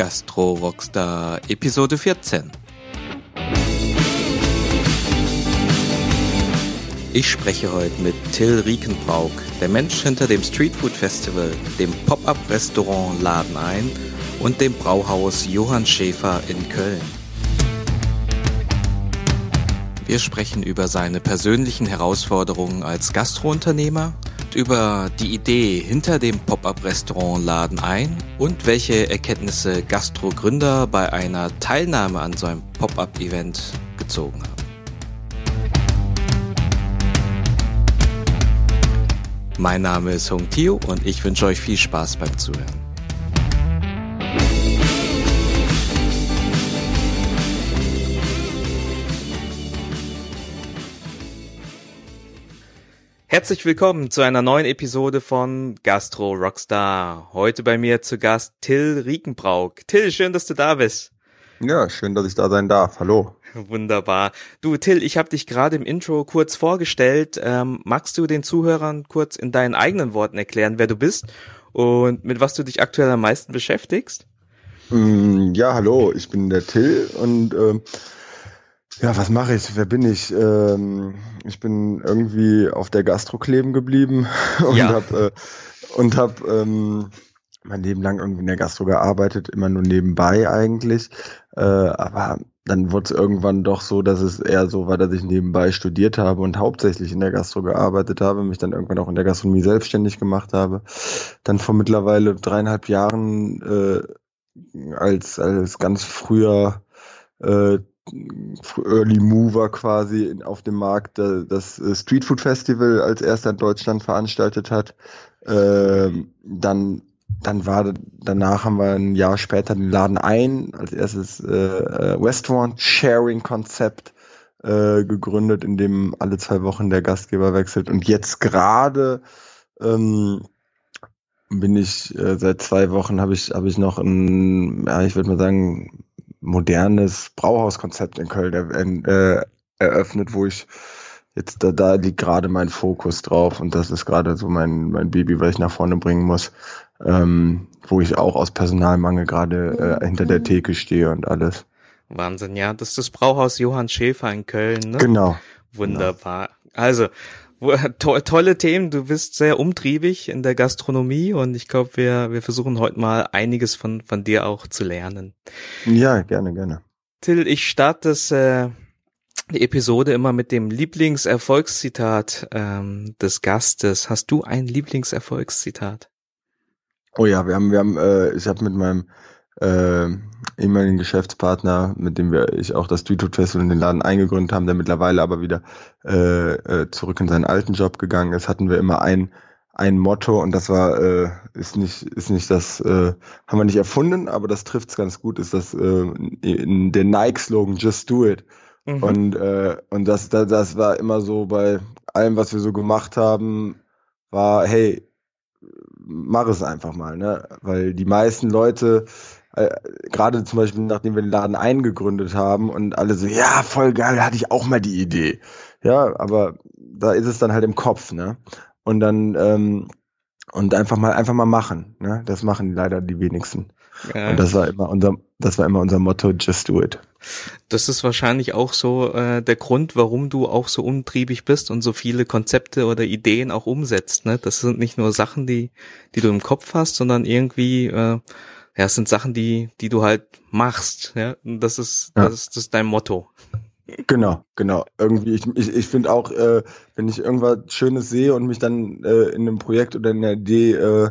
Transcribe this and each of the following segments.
Gastro Rockstar Episode 14. Ich spreche heute mit Till Riekenbrauk, der Mensch hinter dem Streetfood Festival, dem Pop-up-Restaurant Laden ein und dem Brauhaus Johann Schäfer in Köln. Wir sprechen über seine persönlichen Herausforderungen als Gastrounternehmer, über die Idee hinter dem Pop-up-Restaurant Laden ein und welche Erkenntnisse Gastro-Gründer bei einer Teilnahme an so einem Pop-up-Event gezogen haben. Mein Name ist Hung Tio und ich wünsche euch viel Spaß beim Zuhören. Herzlich willkommen zu einer neuen Episode von Gastro Rockstar. Heute bei mir zu Gast Till Riekenbrauk. Till, schön, dass du da bist. Ja, schön, dass ich da sein darf. Hallo. Wunderbar. Du, Till, ich habe dich gerade im Intro kurz vorgestellt. Ähm, magst du den Zuhörern kurz in deinen eigenen Worten erklären, wer du bist und mit was du dich aktuell am meisten beschäftigst? Mm, ja, hallo, ich bin der Till und ähm, ja, was mache ich? Wer bin ich? Ähm, ich bin irgendwie auf der Gastro kleben geblieben und ja. habe äh, und hab, ähm, mein Leben lang irgendwie in der Gastro gearbeitet, immer nur nebenbei eigentlich. Äh, aber dann wurde es irgendwann doch so, dass es eher so war, dass ich nebenbei studiert habe und hauptsächlich in der Gastro gearbeitet habe, mich dann irgendwann auch in der Gastronomie selbstständig gemacht habe. Dann vor mittlerweile dreieinhalb Jahren äh, als, als ganz früher äh, Early Mover quasi auf dem Markt das äh, Street Food Festival als erster in Deutschland veranstaltet hat. Ähm, dann dann war danach haben wir ein Jahr später den Laden ein als erstes äh, äh, Restaurant Sharing Konzept äh, gegründet, in dem alle zwei Wochen der Gastgeber wechselt und jetzt gerade ähm, bin ich äh, seit zwei Wochen habe ich habe ich noch ein ja ich würde mal sagen modernes Brauhauskonzept in Köln äh, eröffnet, wo ich jetzt da, da liegt gerade mein Fokus drauf und das ist gerade so mein, mein Baby, was ich nach vorne bringen muss, ähm, wo ich auch aus Personalmangel gerade äh, hinter der Theke stehe und alles. Wahnsinn, ja, das ist das Brauhaus Johann Schäfer in Köln, ne? Genau. Wunderbar. Genau. Also, to tolle Themen. Du bist sehr umtriebig in der Gastronomie und ich glaube, wir, wir versuchen heute mal einiges von, von dir auch zu lernen. Ja, gerne, gerne. Till, ich starte das, äh, die Episode immer mit dem Lieblingserfolgszitat ähm, des Gastes. Hast du ein Lieblingserfolgszitat? Oh ja, wir haben, wir haben, äh, ich habe mit meinem äh, ehemaligen Geschäftspartner, mit dem wir ich auch das Street Food Festival in den Laden eingegründet haben, der mittlerweile aber wieder äh, äh, zurück in seinen alten Job gegangen ist, hatten wir immer ein ein Motto und das war äh, ist nicht ist nicht das äh, haben wir nicht erfunden, aber das trifft's ganz gut, ist das äh, in der Nike Slogan Just Do It. Mhm. Und äh, und das, das das war immer so bei allem, was wir so gemacht haben, war hey mach es einfach mal, ne? Weil die meisten Leute äh, gerade zum Beispiel, nachdem wir den Laden eingegründet haben und alle so, ja, voll geil, hatte ich auch mal die Idee. Ja, aber da ist es dann halt im Kopf, ne? Und dann, ähm, und einfach mal, einfach mal machen, ne? Das machen leider die wenigsten. Ja. Und das war immer unser, das war immer unser Motto, just do it. Das ist wahrscheinlich auch so äh, der Grund, warum du auch so umtriebig bist und so viele Konzepte oder Ideen auch umsetzt. Ne? Das sind nicht nur Sachen, die, die du im Kopf hast, sondern irgendwie äh, ja, es sind Sachen, die, die du halt machst, ja. Und das ist, ja. das ist, das ist dein Motto. Genau, genau. Irgendwie, ich, ich, ich finde auch, äh, wenn ich irgendwas Schönes sehe und mich dann äh, in einem Projekt oder in einer Idee, äh,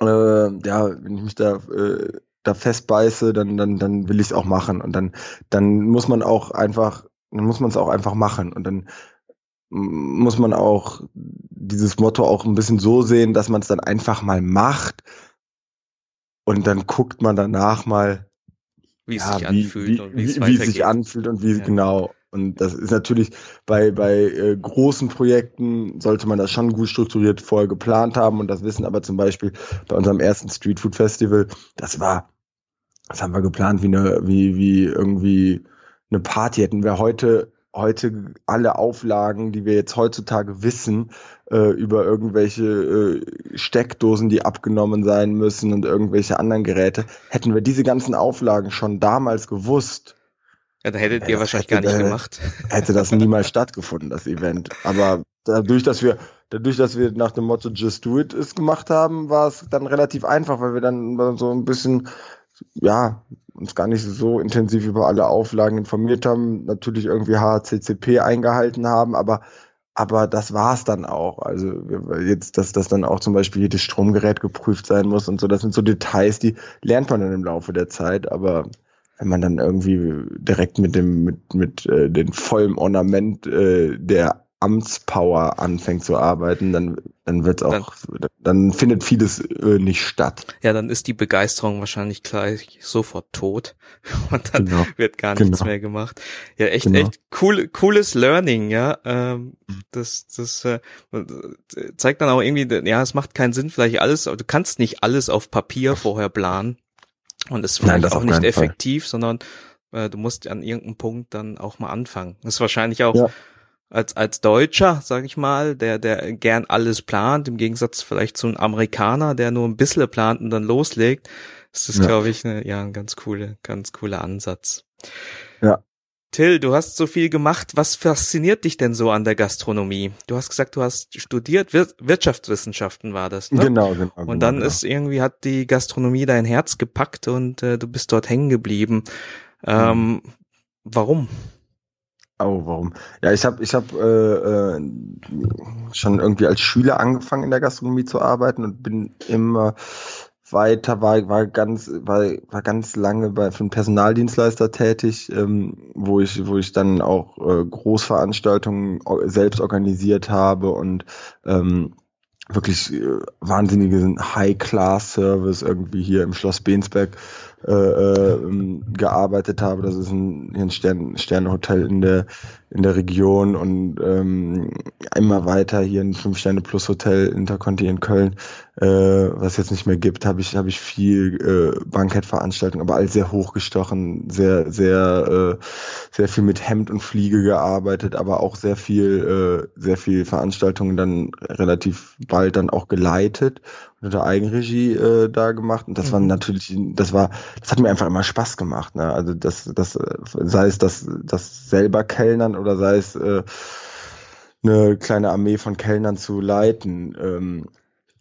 äh, ja, wenn ich mich da, äh, da festbeiße, dann, dann, dann will ich es auch machen. Und dann, dann muss man auch einfach, dann muss man es auch einfach machen. Und dann muss man auch dieses Motto auch ein bisschen so sehen, dass man es dann einfach mal macht und dann guckt man danach mal, wie es ja, sich anfühlt wie, und wie, es, wie es sich anfühlt und wie ja. genau. Und das ist natürlich bei, bei äh, großen Projekten sollte man das schon gut strukturiert vorher geplant haben und das wissen aber zum Beispiel bei unserem ersten Street Food Festival, das war, das haben wir geplant wie eine, wie, wie irgendwie eine Party. Hätten wir heute heute alle Auflagen, die wir jetzt heutzutage wissen, äh, über irgendwelche äh, Steckdosen, die abgenommen sein müssen und irgendwelche anderen Geräte, hätten wir diese ganzen Auflagen schon damals gewusst. Ja, da hättet ihr wahrscheinlich hätte, gar nicht gemacht. Hätte das niemals stattgefunden, das Event. Aber dadurch, dass wir, dadurch, dass wir nach dem Motto Just Do It es gemacht haben, war es dann relativ einfach, weil wir dann so ein bisschen, ja, uns gar nicht so intensiv über alle Auflagen informiert haben, natürlich irgendwie HCCP eingehalten haben, aber aber das war's dann auch. Also jetzt, dass das dann auch zum Beispiel jedes Stromgerät geprüft sein muss und so, das sind so Details, die lernt man dann im Laufe der Zeit, aber wenn man dann irgendwie direkt mit dem mit mit äh, den vollen Ornament äh, der Amtspower anfängt zu arbeiten, dann dann wird's auch dann, dann findet vieles äh, nicht statt. Ja, dann ist die Begeisterung wahrscheinlich gleich sofort tot und dann genau. wird gar nichts genau. mehr gemacht. Ja, echt genau. echt cool cooles Learning, ja. Ähm, das das äh, zeigt dann auch irgendwie ja, es macht keinen Sinn vielleicht alles, du kannst nicht alles auf Papier vorher planen und ist vielleicht Nein, auch nicht effektiv, Fall. sondern äh, du musst an irgendeinem Punkt dann auch mal anfangen. Das ist wahrscheinlich auch ja als als Deutscher, sag ich mal, der der gern alles plant, im Gegensatz vielleicht zu einem Amerikaner, der nur ein bisschen plant und dann loslegt, ist das ja. glaube ich eine, ja ein ganz coole ganz cooler Ansatz. Ja. Till, du hast so viel gemacht. Was fasziniert dich denn so an der Gastronomie? Du hast gesagt, du hast studiert, Wir Wirtschaftswissenschaften war das, ne? Genau, genau. Und dann genau. ist irgendwie hat die Gastronomie dein Herz gepackt und äh, du bist dort hängen geblieben. Ähm, mhm. Warum? Oh, warum? Ja, ich habe ich hab, äh, äh, schon irgendwie als Schüler angefangen in der Gastronomie zu arbeiten und bin immer weiter, war, war ganz, war, war ganz lange bei für einen Personaldienstleister tätig, ähm, wo ich, wo ich dann auch äh, Großveranstaltungen selbst organisiert habe und ähm, wirklich äh, wahnsinnige High-Class-Service irgendwie hier im Schloss Bensberg äh, äh, gearbeitet habe. Das ist ein, ein Stern, Sternehotel in der in der Region und ähm, immer weiter hier ein Fünf Sterne Plus Hotel Interconti in Köln, äh, was jetzt nicht mehr gibt, habe ich habe ich viel äh, Bankettveranstaltungen, aber alles sehr hochgestochen, sehr sehr äh, sehr viel mit Hemd und Fliege gearbeitet, aber auch sehr viel äh, sehr viel Veranstaltungen dann relativ bald dann auch geleitet unter Eigenregie äh, da gemacht und das mhm. war natürlich das war das hat mir einfach immer Spaß gemacht ne also das das sei es das das selber Kellnern oder sei es äh, eine kleine Armee von Kellnern zu leiten ähm,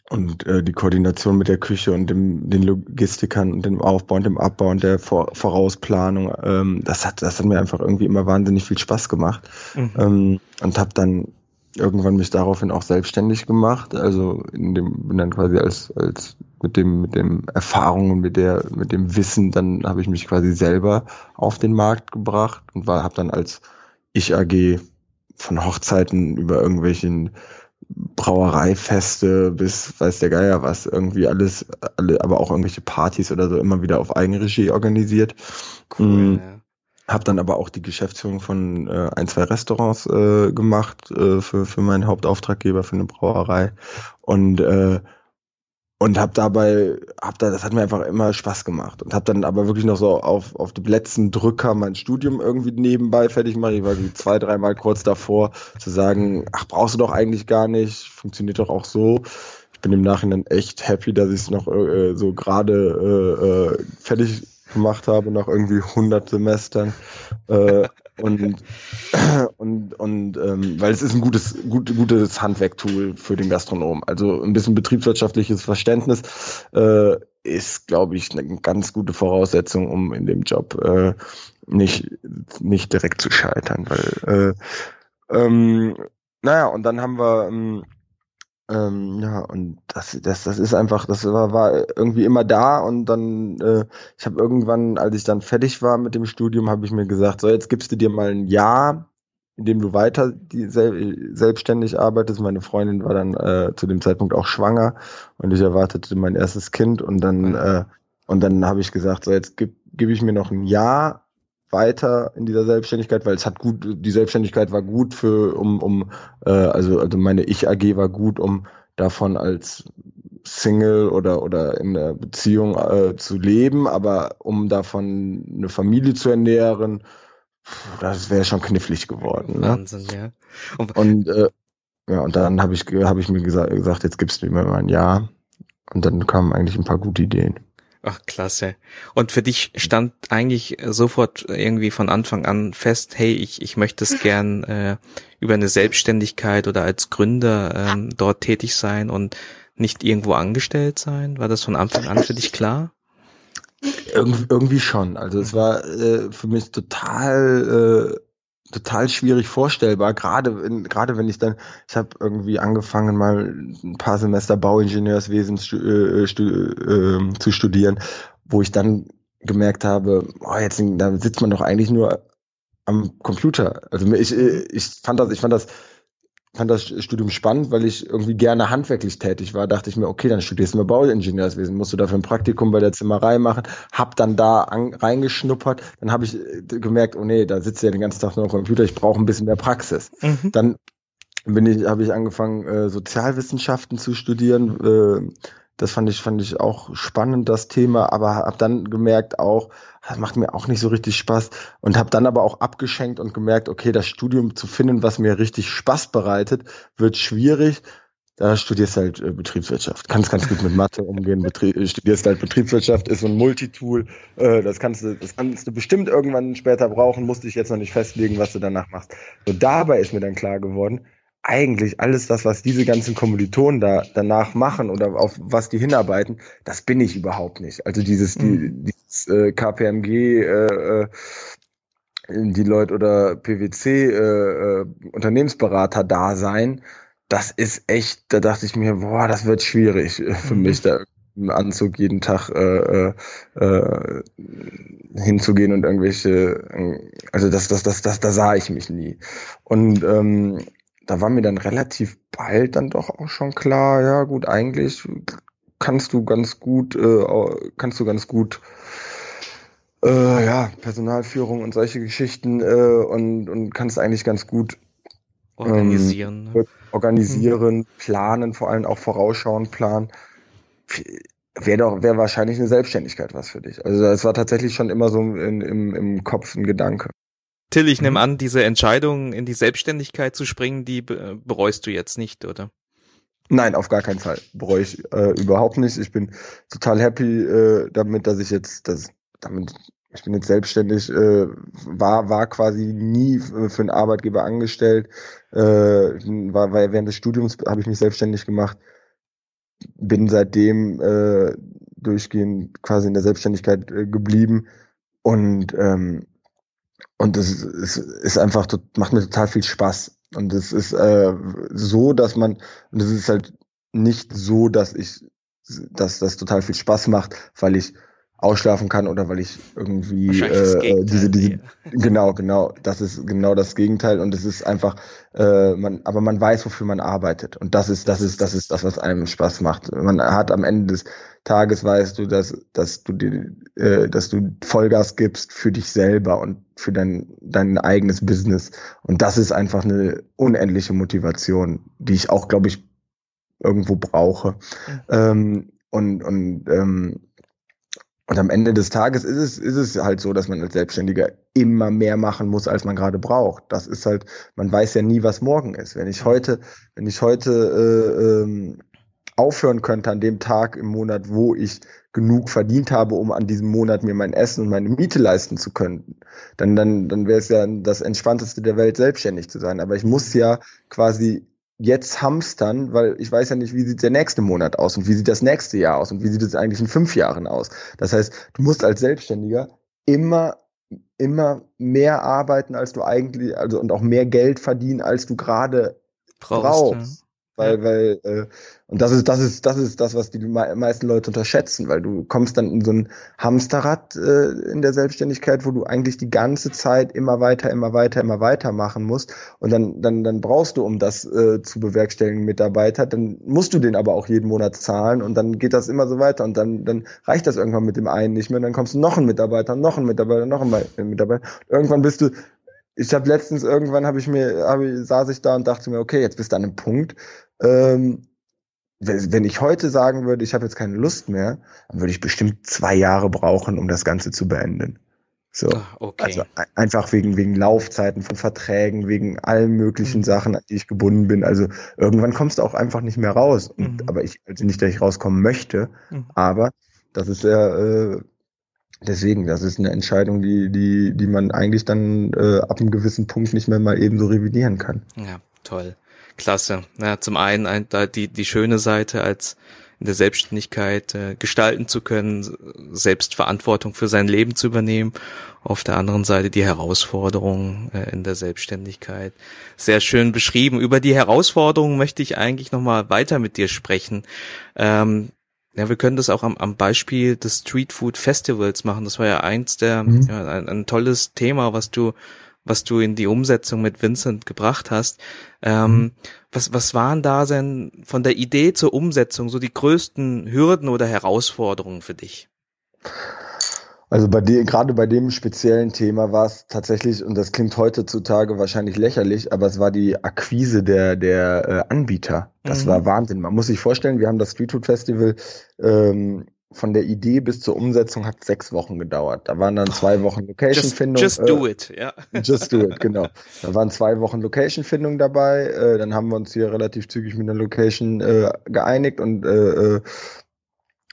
und äh, die Koordination mit der Küche und dem, den Logistikern und dem Aufbau und dem Abbau und der Vor Vorausplanung, ähm, das hat das hat mir einfach irgendwie immer wahnsinnig viel Spaß gemacht mhm. ähm, und habe dann irgendwann mich daraufhin auch selbstständig gemacht, also in dem bin dann quasi als als mit dem mit dem Erfahrung und mit der mit dem Wissen, dann habe ich mich quasi selber auf den Markt gebracht und war habe dann als ich AG von Hochzeiten über irgendwelchen Brauereifeste bis weiß der Geier was, irgendwie alles, alle, aber auch irgendwelche Partys oder so immer wieder auf Eigenregie organisiert. Cool, mhm. ja. Hab dann aber auch die Geschäftsführung von äh, ein, zwei Restaurants äh, gemacht äh, für, für meinen Hauptauftraggeber für eine Brauerei. Und äh, und habe dabei, hab da, das hat mir einfach immer Spaß gemacht und habe dann aber wirklich noch so auf auf die letzten Drücker mein Studium irgendwie nebenbei fertig gemacht. Ich war zwei, dreimal kurz davor zu sagen, ach brauchst du doch eigentlich gar nicht, funktioniert doch auch so. Ich bin im Nachhinein echt happy, dass ich es noch äh, so gerade äh, äh, fertig gemacht habe nach irgendwie 100 Semestern. Äh, und und und ähm, weil es ist ein gutes gut, gutes Handwerktool für den Gastronom. Also ein bisschen betriebswirtschaftliches Verständnis äh, ist, glaube ich, eine ganz gute Voraussetzung, um in dem Job äh, nicht nicht direkt zu scheitern, weil äh, ähm, naja und dann haben wir ähm, ähm, ja, und das, das, das ist einfach, das war, war irgendwie immer da und dann, äh, ich habe irgendwann, als ich dann fertig war mit dem Studium, habe ich mir gesagt, so jetzt gibst du dir mal ein Jahr, in dem du weiter die sel selbstständig arbeitest. Meine Freundin war dann äh, zu dem Zeitpunkt auch schwanger und ich erwartete mein erstes Kind und dann, äh, und dann habe ich gesagt, so jetzt gib, gib ich mir noch ein Jahr weiter in dieser Selbstständigkeit, weil es hat gut, die Selbstständigkeit war gut für, um, um, äh, also, also meine Ich-AG war gut, um davon als Single oder oder in einer Beziehung äh, zu leben, aber um davon eine Familie zu ernähren, das wäre schon knifflig geworden. Ne? Wahnsinn, ja. Und, und äh, ja, und dann habe ich, hab ich mir gesagt, gesagt, jetzt gibst du mir mal ein Jahr. Und dann kamen eigentlich ein paar gute Ideen. Ach, klasse. Und für dich stand eigentlich sofort irgendwie von Anfang an fest, hey, ich, ich möchte es gern äh, über eine Selbstständigkeit oder als Gründer ähm, dort tätig sein und nicht irgendwo angestellt sein? War das von Anfang an für dich klar? Irgendwie, irgendwie schon. Also es war äh, für mich total äh, total schwierig vorstellbar, gerade gerade wenn ich dann, ich habe irgendwie angefangen mal ein paar Semester Bauingenieurswesen stu, äh, stu, äh, zu studieren, wo ich dann gemerkt habe, oh, jetzt da sitzt man doch eigentlich nur am Computer. Also ich, ich fand das, ich fand das fand das Studium spannend, weil ich irgendwie gerne handwerklich tätig war. Dachte ich mir, okay, dann studierst du mal Bauingenieurswesen, musst du dafür ein Praktikum bei der Zimmerei machen. Hab dann da an, reingeschnuppert. Dann habe ich äh, gemerkt, oh nee, da sitzt ja den ganzen Tag nur am Computer. Ich brauche ein bisschen mehr Praxis. Mhm. Dann bin ich, habe ich angefangen, äh, Sozialwissenschaften zu studieren. Äh, das fand ich, fand ich auch spannend, das Thema, aber habe dann gemerkt auch, das macht mir auch nicht so richtig Spaß und habe dann aber auch abgeschenkt und gemerkt, okay, das Studium zu finden, was mir richtig Spaß bereitet, wird schwierig. Da studierst halt äh, Betriebswirtschaft. Kannst ganz gut mit Mathe umgehen. Betrie äh, studierst halt Betriebswirtschaft, ist so ein Multitool. Äh, das kannst du, das kannst du bestimmt irgendwann später brauchen. Musst dich jetzt noch nicht festlegen, was du danach machst. So dabei ist mir dann klar geworden, eigentlich alles das, was diese ganzen Kommilitonen da danach machen oder auf was die hinarbeiten, das bin ich überhaupt nicht. Also dieses, mhm. die, dieses äh, KPMG, äh, äh, die Leute oder PwC äh, äh, Unternehmensberater da sein, das ist echt, da dachte ich mir, boah, das wird schwierig für mhm. mich da im Anzug jeden Tag äh, äh, äh, hinzugehen und irgendwelche, also das, das, das, das, da sah ich mich nie. Und ähm, da war mir dann relativ bald dann doch auch schon klar, ja gut, eigentlich kannst du ganz gut, äh, kannst du ganz gut äh, ja, Personalführung und solche Geschichten äh, und, und kannst eigentlich ganz gut organisieren, ähm, organisieren, mhm. planen, vor allem auch vorausschauen, planen. Wäre doch, wäre wahrscheinlich eine Selbstständigkeit was für dich. Also das war tatsächlich schon immer so in, im, im Kopf ein Gedanke. Till, ich nehme mhm. an, diese Entscheidung in die Selbstständigkeit zu springen, die bereust du jetzt nicht, oder? Nein, auf gar keinen Fall. Bereue ich äh, überhaupt nicht. Ich bin total happy äh, damit, dass ich jetzt das damit ich bin jetzt selbstständig, äh, war war quasi nie für einen Arbeitgeber angestellt, äh, war, war während des Studiums habe ich mich selbstständig gemacht, bin seitdem äh, durchgehend quasi in der Selbstständigkeit äh, geblieben und ähm, und das ist, ist einfach, macht mir total viel Spaß. Und es ist äh, so, dass man, und es ist halt nicht so, dass ich, dass das total viel Spaß macht, weil ich ausschlafen kann oder weil ich irgendwie äh, diese, diese genau, genau, das ist genau das Gegenteil und es ist einfach, äh, man, aber man weiß, wofür man arbeitet und das ist, das ist, das ist das, was einem Spaß macht. Man hat am Ende des Tages weißt du, dass, dass du die, äh, dass du Vollgas gibst für dich selber und für dein, dein eigenes Business und das ist einfach eine unendliche Motivation, die ich auch, glaube ich, irgendwo brauche. Mhm. Ähm, und und ähm, und am Ende des Tages ist es, ist es halt so, dass man als Selbstständiger immer mehr machen muss, als man gerade braucht. Das ist halt, man weiß ja nie, was morgen ist. Wenn ich heute, wenn ich heute äh, ähm, aufhören könnte an dem Tag im Monat, wo ich genug verdient habe, um an diesem Monat mir mein Essen und meine Miete leisten zu können, dann, dann, dann wäre es ja das Entspannteste der Welt, selbstständig zu sein. Aber ich muss ja quasi jetzt hamstern, weil ich weiß ja nicht, wie sieht der nächste Monat aus und wie sieht das nächste Jahr aus und wie sieht es eigentlich in fünf Jahren aus. Das heißt, du musst als Selbstständiger immer immer mehr arbeiten, als du eigentlich, also und auch mehr Geld verdienen, als du gerade brauchst. brauchst. Weil, weil, äh, und das ist, das ist, das ist das, was die meisten Leute unterschätzen, weil du kommst dann in so ein Hamsterrad äh, in der Selbstständigkeit, wo du eigentlich die ganze Zeit immer weiter, immer weiter, immer weiter machen musst. Und dann, dann, dann brauchst du, um das äh, zu bewerkstelligen, Mitarbeiter, dann musst du den aber auch jeden Monat zahlen und dann geht das immer so weiter und dann, dann reicht das irgendwann mit dem einen nicht mehr. Und dann kommst du noch ein Mitarbeiter, noch ein Mitarbeiter, noch ein Mitarbeiter. Irgendwann bist du ich habe letztens irgendwann habe ich mir hab ich, saß ich da und dachte mir okay jetzt bist du an einem Punkt ähm, wenn ich heute sagen würde, ich habe jetzt keine Lust mehr, dann würde ich bestimmt zwei Jahre brauchen, um das Ganze zu beenden. So. Ah, okay. Also einfach wegen, wegen Laufzeiten von Verträgen, wegen allen möglichen mhm. Sachen, an die ich gebunden bin. Also irgendwann kommst du auch einfach nicht mehr raus. Und, mhm. Aber ich, also nicht, dass ich rauskommen möchte, mhm. aber das ist ja, äh, deswegen, das ist eine Entscheidung, die, die, die man eigentlich dann äh, ab einem gewissen Punkt nicht mehr mal eben so revidieren kann. Ja, toll. Klasse. Ja, zum einen ein, da die, die schöne Seite als in der Selbstständigkeit äh, gestalten zu können, selbst Verantwortung für sein Leben zu übernehmen. Auf der anderen Seite die Herausforderungen äh, in der Selbstständigkeit. Sehr schön beschrieben. Über die Herausforderungen möchte ich eigentlich nochmal weiter mit dir sprechen. Ähm, ja, wir können das auch am, am Beispiel des Street Food Festivals machen. Das war ja eins der, mhm. ja, ein, ein tolles Thema, was du was du in die Umsetzung mit Vincent gebracht hast. Ähm, mhm. was, was waren da denn von der Idee zur Umsetzung so die größten Hürden oder Herausforderungen für dich? Also bei dir, gerade bei dem speziellen Thema war es tatsächlich, und das klingt heutzutage wahrscheinlich lächerlich, aber es war die Akquise der, der äh, Anbieter. Das mhm. war Wahnsinn. Man muss sich vorstellen, wir haben das Street Food Festival ähm, von der Idee bis zur Umsetzung hat sechs Wochen gedauert. Da waren dann zwei Wochen Location-Findung. Just, just, do äh, it, ja. Just do it, genau. Da waren zwei Wochen Location-Findung dabei. Äh, dann haben wir uns hier relativ zügig mit einer Location äh, geeinigt und äh, äh,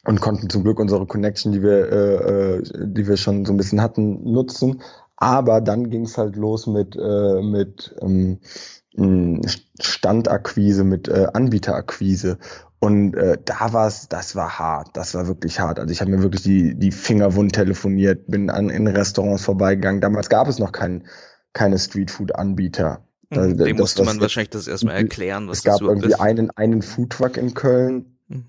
und konnten zum Glück unsere Connection, die wir, die wir schon so ein bisschen hatten, nutzen. Aber dann ging es halt los mit, mit ähm, Standakquise, mit äh, Anbieterakquise. Und äh, da war es, das war hart, das war wirklich hart. Also ich habe mir wirklich die, die Finger wund telefoniert, bin an in Restaurants vorbeigegangen. Damals gab es noch kein, keine Streetfood-Anbieter. Da, hm, Dem musste man wahrscheinlich das erstmal erklären, was es das gab irgendwie ist. einen, einen Foodtruck in Köln. Hm.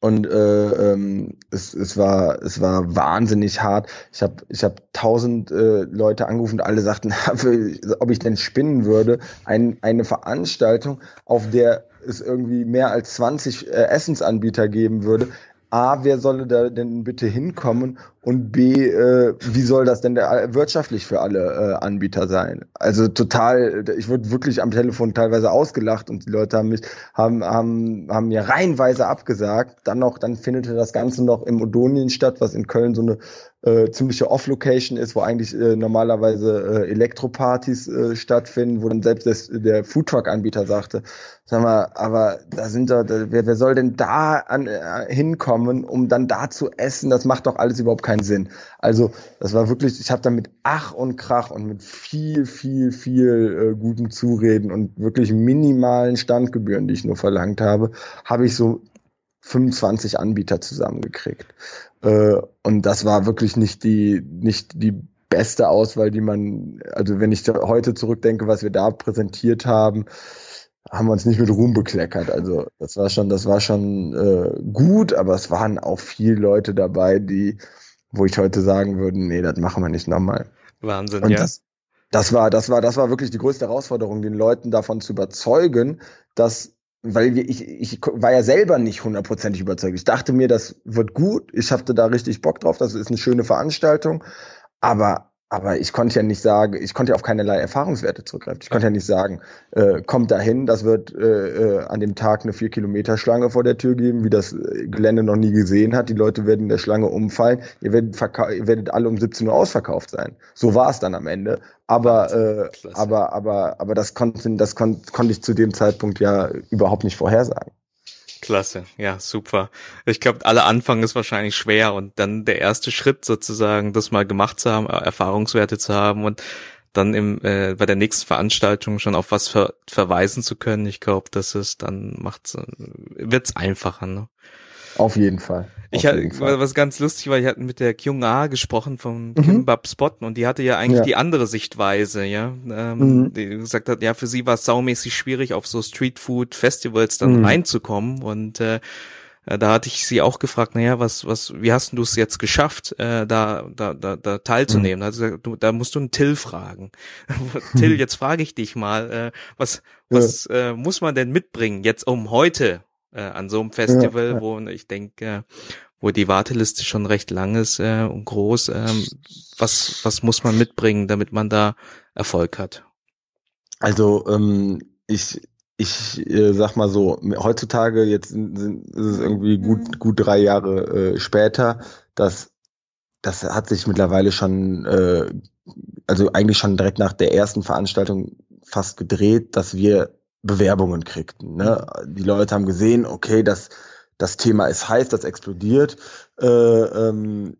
Und äh, ähm, es, es war es war wahnsinnig hart. Ich habe ich hab tausend äh, Leute angerufen und alle sagten, ob ich denn spinnen würde. Ein, eine Veranstaltung, auf der es irgendwie mehr als 20 äh, Essensanbieter geben würde. A, wer solle da denn bitte hinkommen? Und B, äh, wie soll das denn der, wirtschaftlich für alle äh, Anbieter sein? Also total, ich wurde wirklich am Telefon teilweise ausgelacht und die Leute haben mich, haben, haben, haben mir reihenweise abgesagt. Dann noch, dann findete das Ganze noch im Odonien statt, was in Köln so eine äh, ziemliche Off-Location ist, wo eigentlich äh, normalerweise äh, Elektropartys äh, stattfinden, wo dann selbst das, der Foodtruck-Anbieter sagte, sag mal, aber da sind da, da wer, wer soll denn da an, äh, hinkommen, um dann da zu essen? Das macht doch alles überhaupt keinen Sinn. Also das war wirklich, ich habe da mit Ach und Krach und mit viel, viel, viel äh, gutem Zureden und wirklich minimalen Standgebühren, die ich nur verlangt habe, habe ich so 25 Anbieter zusammengekriegt. Äh, und das war wirklich nicht die, nicht die beste Auswahl, die man, also wenn ich heute zurückdenke, was wir da präsentiert haben, haben wir uns nicht mit Ruhm bekleckert. Also das war schon, das war schon äh, gut, aber es waren auch viele Leute dabei, die, wo ich heute sagen würde, nee, das machen wir nicht nochmal. Wahnsinn, Und ja. Das, das war, das war, das war wirklich die größte Herausforderung, den Leuten davon zu überzeugen, dass weil ich, ich war ja selber nicht hundertprozentig überzeugt. Ich dachte mir, das wird gut. Ich hatte da richtig Bock drauf. Das ist eine schöne Veranstaltung. Aber aber ich konnte ja nicht sagen, ich konnte ja auf keinerlei Erfahrungswerte zurückgreifen. Ich konnte ja nicht sagen, äh, kommt dahin, das wird äh, äh, an dem Tag eine vier Kilometer Schlange vor der Tür geben, wie das Gelände noch nie gesehen hat. Die Leute werden in der Schlange umfallen. Ihr werdet, ihr werdet alle um 17 Uhr ausverkauft sein. So war es dann am Ende. Aber, äh, aber, aber, aber das konnte, das kon konnte ich zu dem Zeitpunkt ja überhaupt nicht vorhersagen. Klasse, ja, super. Ich glaube, alle Anfang ist wahrscheinlich schwer und dann der erste Schritt sozusagen, das mal gemacht zu haben, Erfahrungswerte zu haben und dann im, äh, bei der nächsten Veranstaltung schon auf was ver verweisen zu können. Ich glaube, das ist dann macht's, äh, wird's einfacher. Ne? Auf jeden Fall. Ich hatte, was ganz lustig war, ich hatte mit der Kyung Ah gesprochen von mhm. Kimbap Spot und die hatte ja eigentlich ja. die andere Sichtweise, ja. Ähm, mhm. Die gesagt hat, ja, für sie war es saumäßig schwierig, auf so Streetfood Festivals dann mhm. reinzukommen und äh, da hatte ich sie auch gefragt, naja, was, was, wie hast du es jetzt geschafft, äh, da, da, da, da teilzunehmen? Mhm. Da, gesagt, du, da musst du einen Till fragen. Till, jetzt frage ich dich mal, äh, was, was ja. äh, muss man denn mitbringen jetzt um heute äh, an so einem Festival, ja, ja. wo ich denke, wo die Warteliste schon recht lang ist äh, und groß. Ähm, was, was muss man mitbringen, damit man da Erfolg hat? Also ähm, ich, ich äh, sag mal so, heutzutage jetzt sind, sind, ist es irgendwie gut, gut drei Jahre äh, später, dass das hat sich mittlerweile schon, äh, also eigentlich schon direkt nach der ersten Veranstaltung fast gedreht, dass wir Bewerbungen kriegten. Ne? Die Leute haben gesehen, okay, das, das Thema ist heiß, das explodiert. Äh, ähm,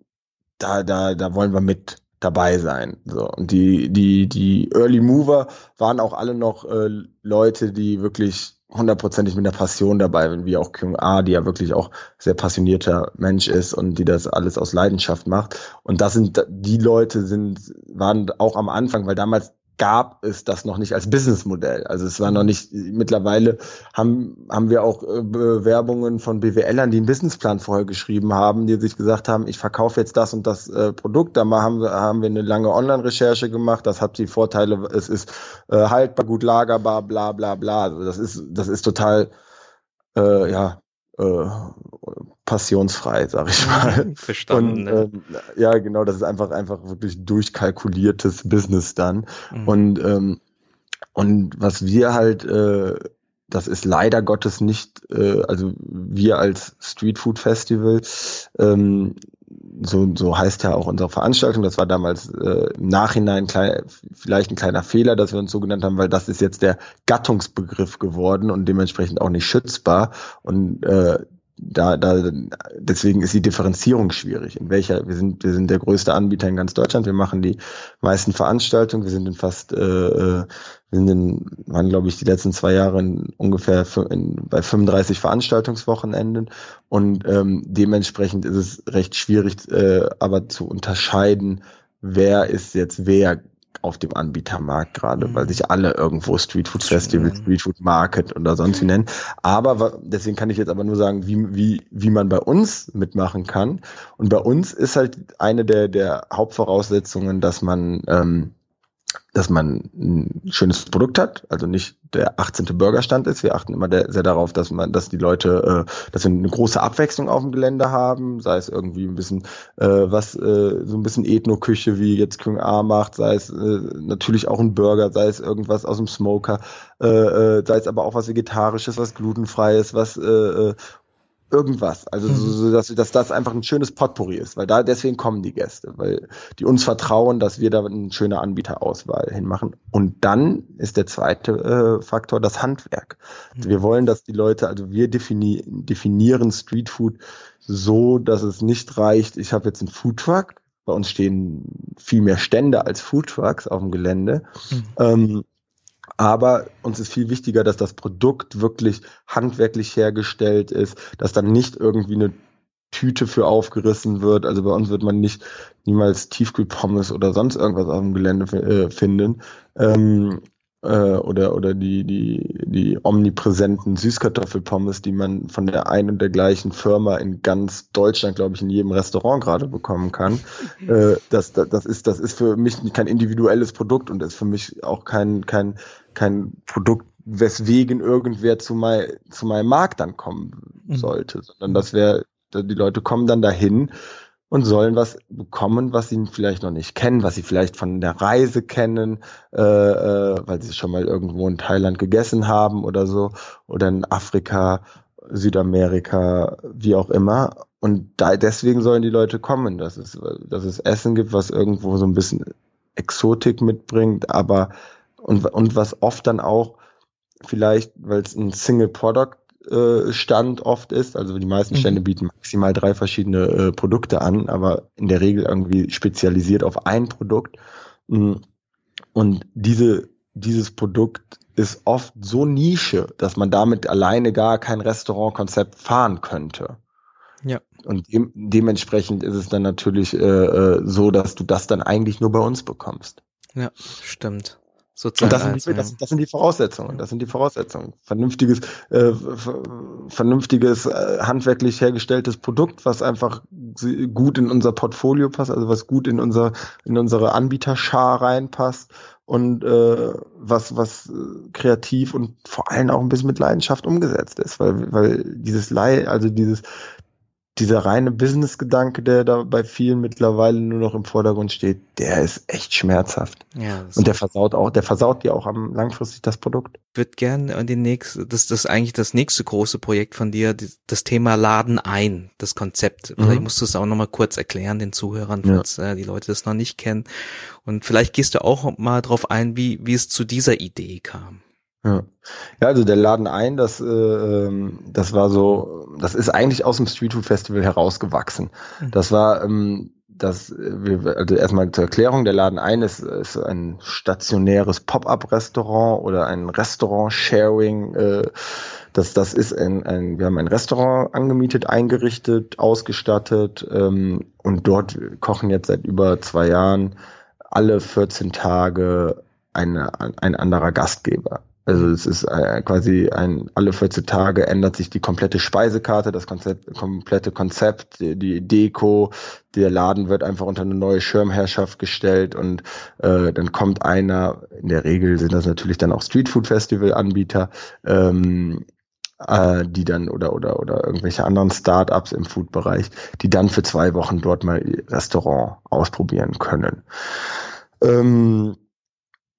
da, da, da wollen wir mit dabei sein. So und die die die Early Mover waren auch alle noch äh, Leute, die wirklich hundertprozentig mit der Passion dabei sind, wie auch Kyung A, die ja wirklich auch sehr passionierter Mensch ist und die das alles aus Leidenschaft macht. Und das sind die Leute sind waren auch am Anfang, weil damals gab es das noch nicht als Businessmodell. Also es war noch nicht, mittlerweile haben, haben wir auch äh, Bewerbungen von BWLern, die einen Businessplan vorher geschrieben haben, die sich gesagt haben, ich verkaufe jetzt das und das äh, Produkt. Da haben wir, haben wir eine lange Online-Recherche gemacht. Das hat die Vorteile, es ist äh, haltbar, gut lagerbar, bla bla bla. Also das ist, das ist total äh, ja, äh, passionsfrei, sag ich mal. Verstanden. Und, ne? ja, genau, das ist einfach einfach wirklich durchkalkuliertes Business dann. Mhm. Und ähm, und was wir halt, äh, das ist leider Gottes nicht, äh, also wir als Street Food Festival ähm, so, so heißt ja auch unsere Veranstaltung. Das war damals äh, im Nachhinein klein, vielleicht ein kleiner Fehler, dass wir uns so genannt haben, weil das ist jetzt der Gattungsbegriff geworden und dementsprechend auch nicht schützbar. Und äh, da, da, deswegen ist die Differenzierung schwierig. In welcher, wir sind, wir sind der größte Anbieter in ganz Deutschland. Wir machen die meisten Veranstaltungen. Wir sind in fast, äh, äh wir sind in, waren glaube ich die letzten zwei Jahre in ungefähr in, bei 35 Veranstaltungswochenenden und ähm, dementsprechend ist es recht schwierig, äh, aber zu unterscheiden, wer ist jetzt wer auf dem Anbietermarkt gerade, mhm. weil sich alle irgendwo Street Food Festival, Street Food Market oder sonst wie nennen. Aber deswegen kann ich jetzt aber nur sagen, wie, wie, wie man bei uns mitmachen kann. Und bei uns ist halt eine der, der Hauptvoraussetzungen, dass man ähm, dass man ein schönes Produkt hat, also nicht der 18. Burgerstand ist. Wir achten immer sehr darauf, dass man, dass die Leute, äh, dass wir eine große Abwechslung auf dem Gelände haben, sei es irgendwie ein bisschen äh, was, äh, so ein bisschen Ethno-Küche, wie jetzt Küng A macht, sei es natürlich auch ein Burger, sei es irgendwas aus dem Smoker, sei es aber auch was Vegetarisches, was glutenfreies, was irgendwas. Also so, mhm. so dass, dass das einfach ein schönes Potpourri ist, weil da deswegen kommen die Gäste, weil die uns vertrauen, dass wir da eine schöne Anbieterauswahl hinmachen. Und dann ist der zweite äh, Faktor das Handwerk. Also wir wollen, dass die Leute, also wir defini definieren Streetfood so, dass es nicht reicht, ich habe jetzt einen Foodtruck, bei uns stehen viel mehr Stände als Foodtrucks auf dem Gelände. Mhm. Ähm, aber uns ist viel wichtiger, dass das Produkt wirklich handwerklich hergestellt ist, dass dann nicht irgendwie eine Tüte für aufgerissen wird. Also bei uns wird man nicht niemals Tiefkühlpommes oder sonst irgendwas auf dem Gelände äh, finden. Ähm, äh, oder oder die die die omnipräsenten Süßkartoffelpommes, die man von der einen und der gleichen Firma in ganz Deutschland, glaube ich, in jedem Restaurant gerade bekommen kann. Mhm. Äh, das, das das ist das ist für mich kein individuelles Produkt und ist für mich auch kein kein kein Produkt, weswegen irgendwer zu mein, zu meinem Markt dann kommen mhm. sollte, sondern das wäre die Leute kommen dann dahin und sollen was bekommen, was sie vielleicht noch nicht kennen, was sie vielleicht von der Reise kennen, äh, äh, weil sie schon mal irgendwo in Thailand gegessen haben oder so, oder in Afrika, Südamerika, wie auch immer. Und da, deswegen sollen die Leute kommen, dass es, dass es Essen gibt, was irgendwo so ein bisschen Exotik mitbringt, aber und, und was oft dann auch vielleicht, weil es ein Single Product Stand oft ist. Also die meisten Stände mhm. bieten maximal drei verschiedene äh, Produkte an, aber in der Regel irgendwie spezialisiert auf ein Produkt. Mm. Und diese, dieses Produkt ist oft so Nische, dass man damit alleine gar kein Restaurantkonzept fahren könnte. Ja. Und dem, dementsprechend ist es dann natürlich äh, äh so, dass du das dann eigentlich nur bei uns bekommst. Ja, stimmt sozusagen. Und das sind, die, das, das sind die Voraussetzungen. Das sind die Voraussetzungen. Vernünftiges, äh, vernünftiges äh, handwerklich hergestelltes Produkt, was einfach gut in unser Portfolio passt, also was gut in unser in unsere Anbieterschar reinpasst und äh, was was kreativ und vor allem auch ein bisschen mit Leidenschaft umgesetzt ist, weil weil dieses Leih, also dieses dieser reine Business-Gedanke, der da bei vielen mittlerweile nur noch im Vordergrund steht, der ist echt schmerzhaft. Ja, und der versaut auch, der versaut dir auch am langfristig das Produkt. Ich würde gerne den nächsten, das, das ist eigentlich das nächste große Projekt von dir, das Thema Laden ein, das Konzept. Vielleicht mhm. musst du es auch nochmal kurz erklären den Zuhörern, falls ja. äh, die Leute das noch nicht kennen. Und vielleicht gehst du auch mal drauf ein, wie, wie es zu dieser Idee kam. Ja. ja, also der Laden ein, das, äh, ähm, das war so, das ist eigentlich aus dem Street Food Festival herausgewachsen. Mhm. Das war ähm, das, also erstmal zur Erklärung, der Laden ein ist, ist ein stationäres Pop-up-Restaurant oder ein Restaurant-Sharing. Äh, das, das ist ein, ein, wir haben ein Restaurant angemietet, eingerichtet, ausgestattet ähm, und dort kochen jetzt seit über zwei Jahren alle 14 Tage eine, ein anderer Gastgeber. Also es ist äh, quasi ein, alle 14 Tage ändert sich die komplette Speisekarte, das Konzept, komplette Konzept, die, Deko, der Laden wird einfach unter eine neue Schirmherrschaft gestellt und äh, dann kommt einer, in der Regel sind das natürlich dann auch Streetfood Festival Anbieter, ähm, äh, die dann oder oder oder irgendwelche anderen Startups im Food-Bereich, die dann für zwei Wochen dort mal Restaurant ausprobieren können. Ähm,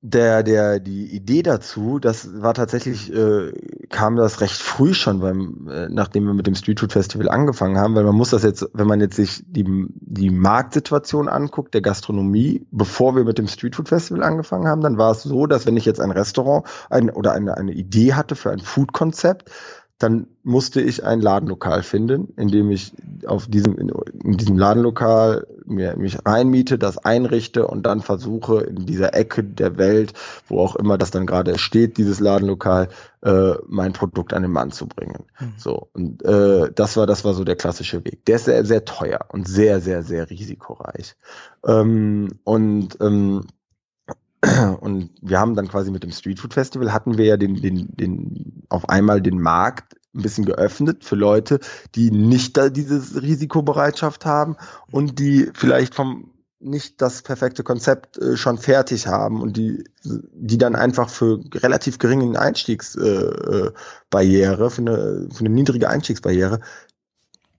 der, der, die Idee dazu, das war tatsächlich, äh, kam das recht früh schon beim, äh, nachdem wir mit dem Street Food Festival angefangen haben, weil man muss das jetzt, wenn man jetzt sich die, die Marktsituation anguckt, der Gastronomie, bevor wir mit dem Street Food Festival angefangen haben, dann war es so, dass wenn ich jetzt ein Restaurant ein, oder eine, eine Idee hatte für ein Food-Konzept, dann musste ich ein Ladenlokal finden, in dem ich auf diesem, in, in diesem Ladenlokal mir, mich reinmiete, das einrichte und dann versuche, in dieser Ecke der Welt, wo auch immer das dann gerade steht, dieses Ladenlokal, äh, mein Produkt an den Mann zu bringen. Mhm. So. Und äh, das war, das war so der klassische Weg. Der ist sehr, sehr teuer und sehr, sehr, sehr risikoreich. Ähm, und ähm, und wir haben dann quasi mit dem Street Food Festival hatten wir ja den, den, den, auf einmal den Markt ein bisschen geöffnet für Leute, die nicht da diese Risikobereitschaft haben und die vielleicht vom nicht das perfekte Konzept äh, schon fertig haben und die die dann einfach für relativ geringen Einstiegsbarriere äh, äh für eine für eine niedrige Einstiegsbarriere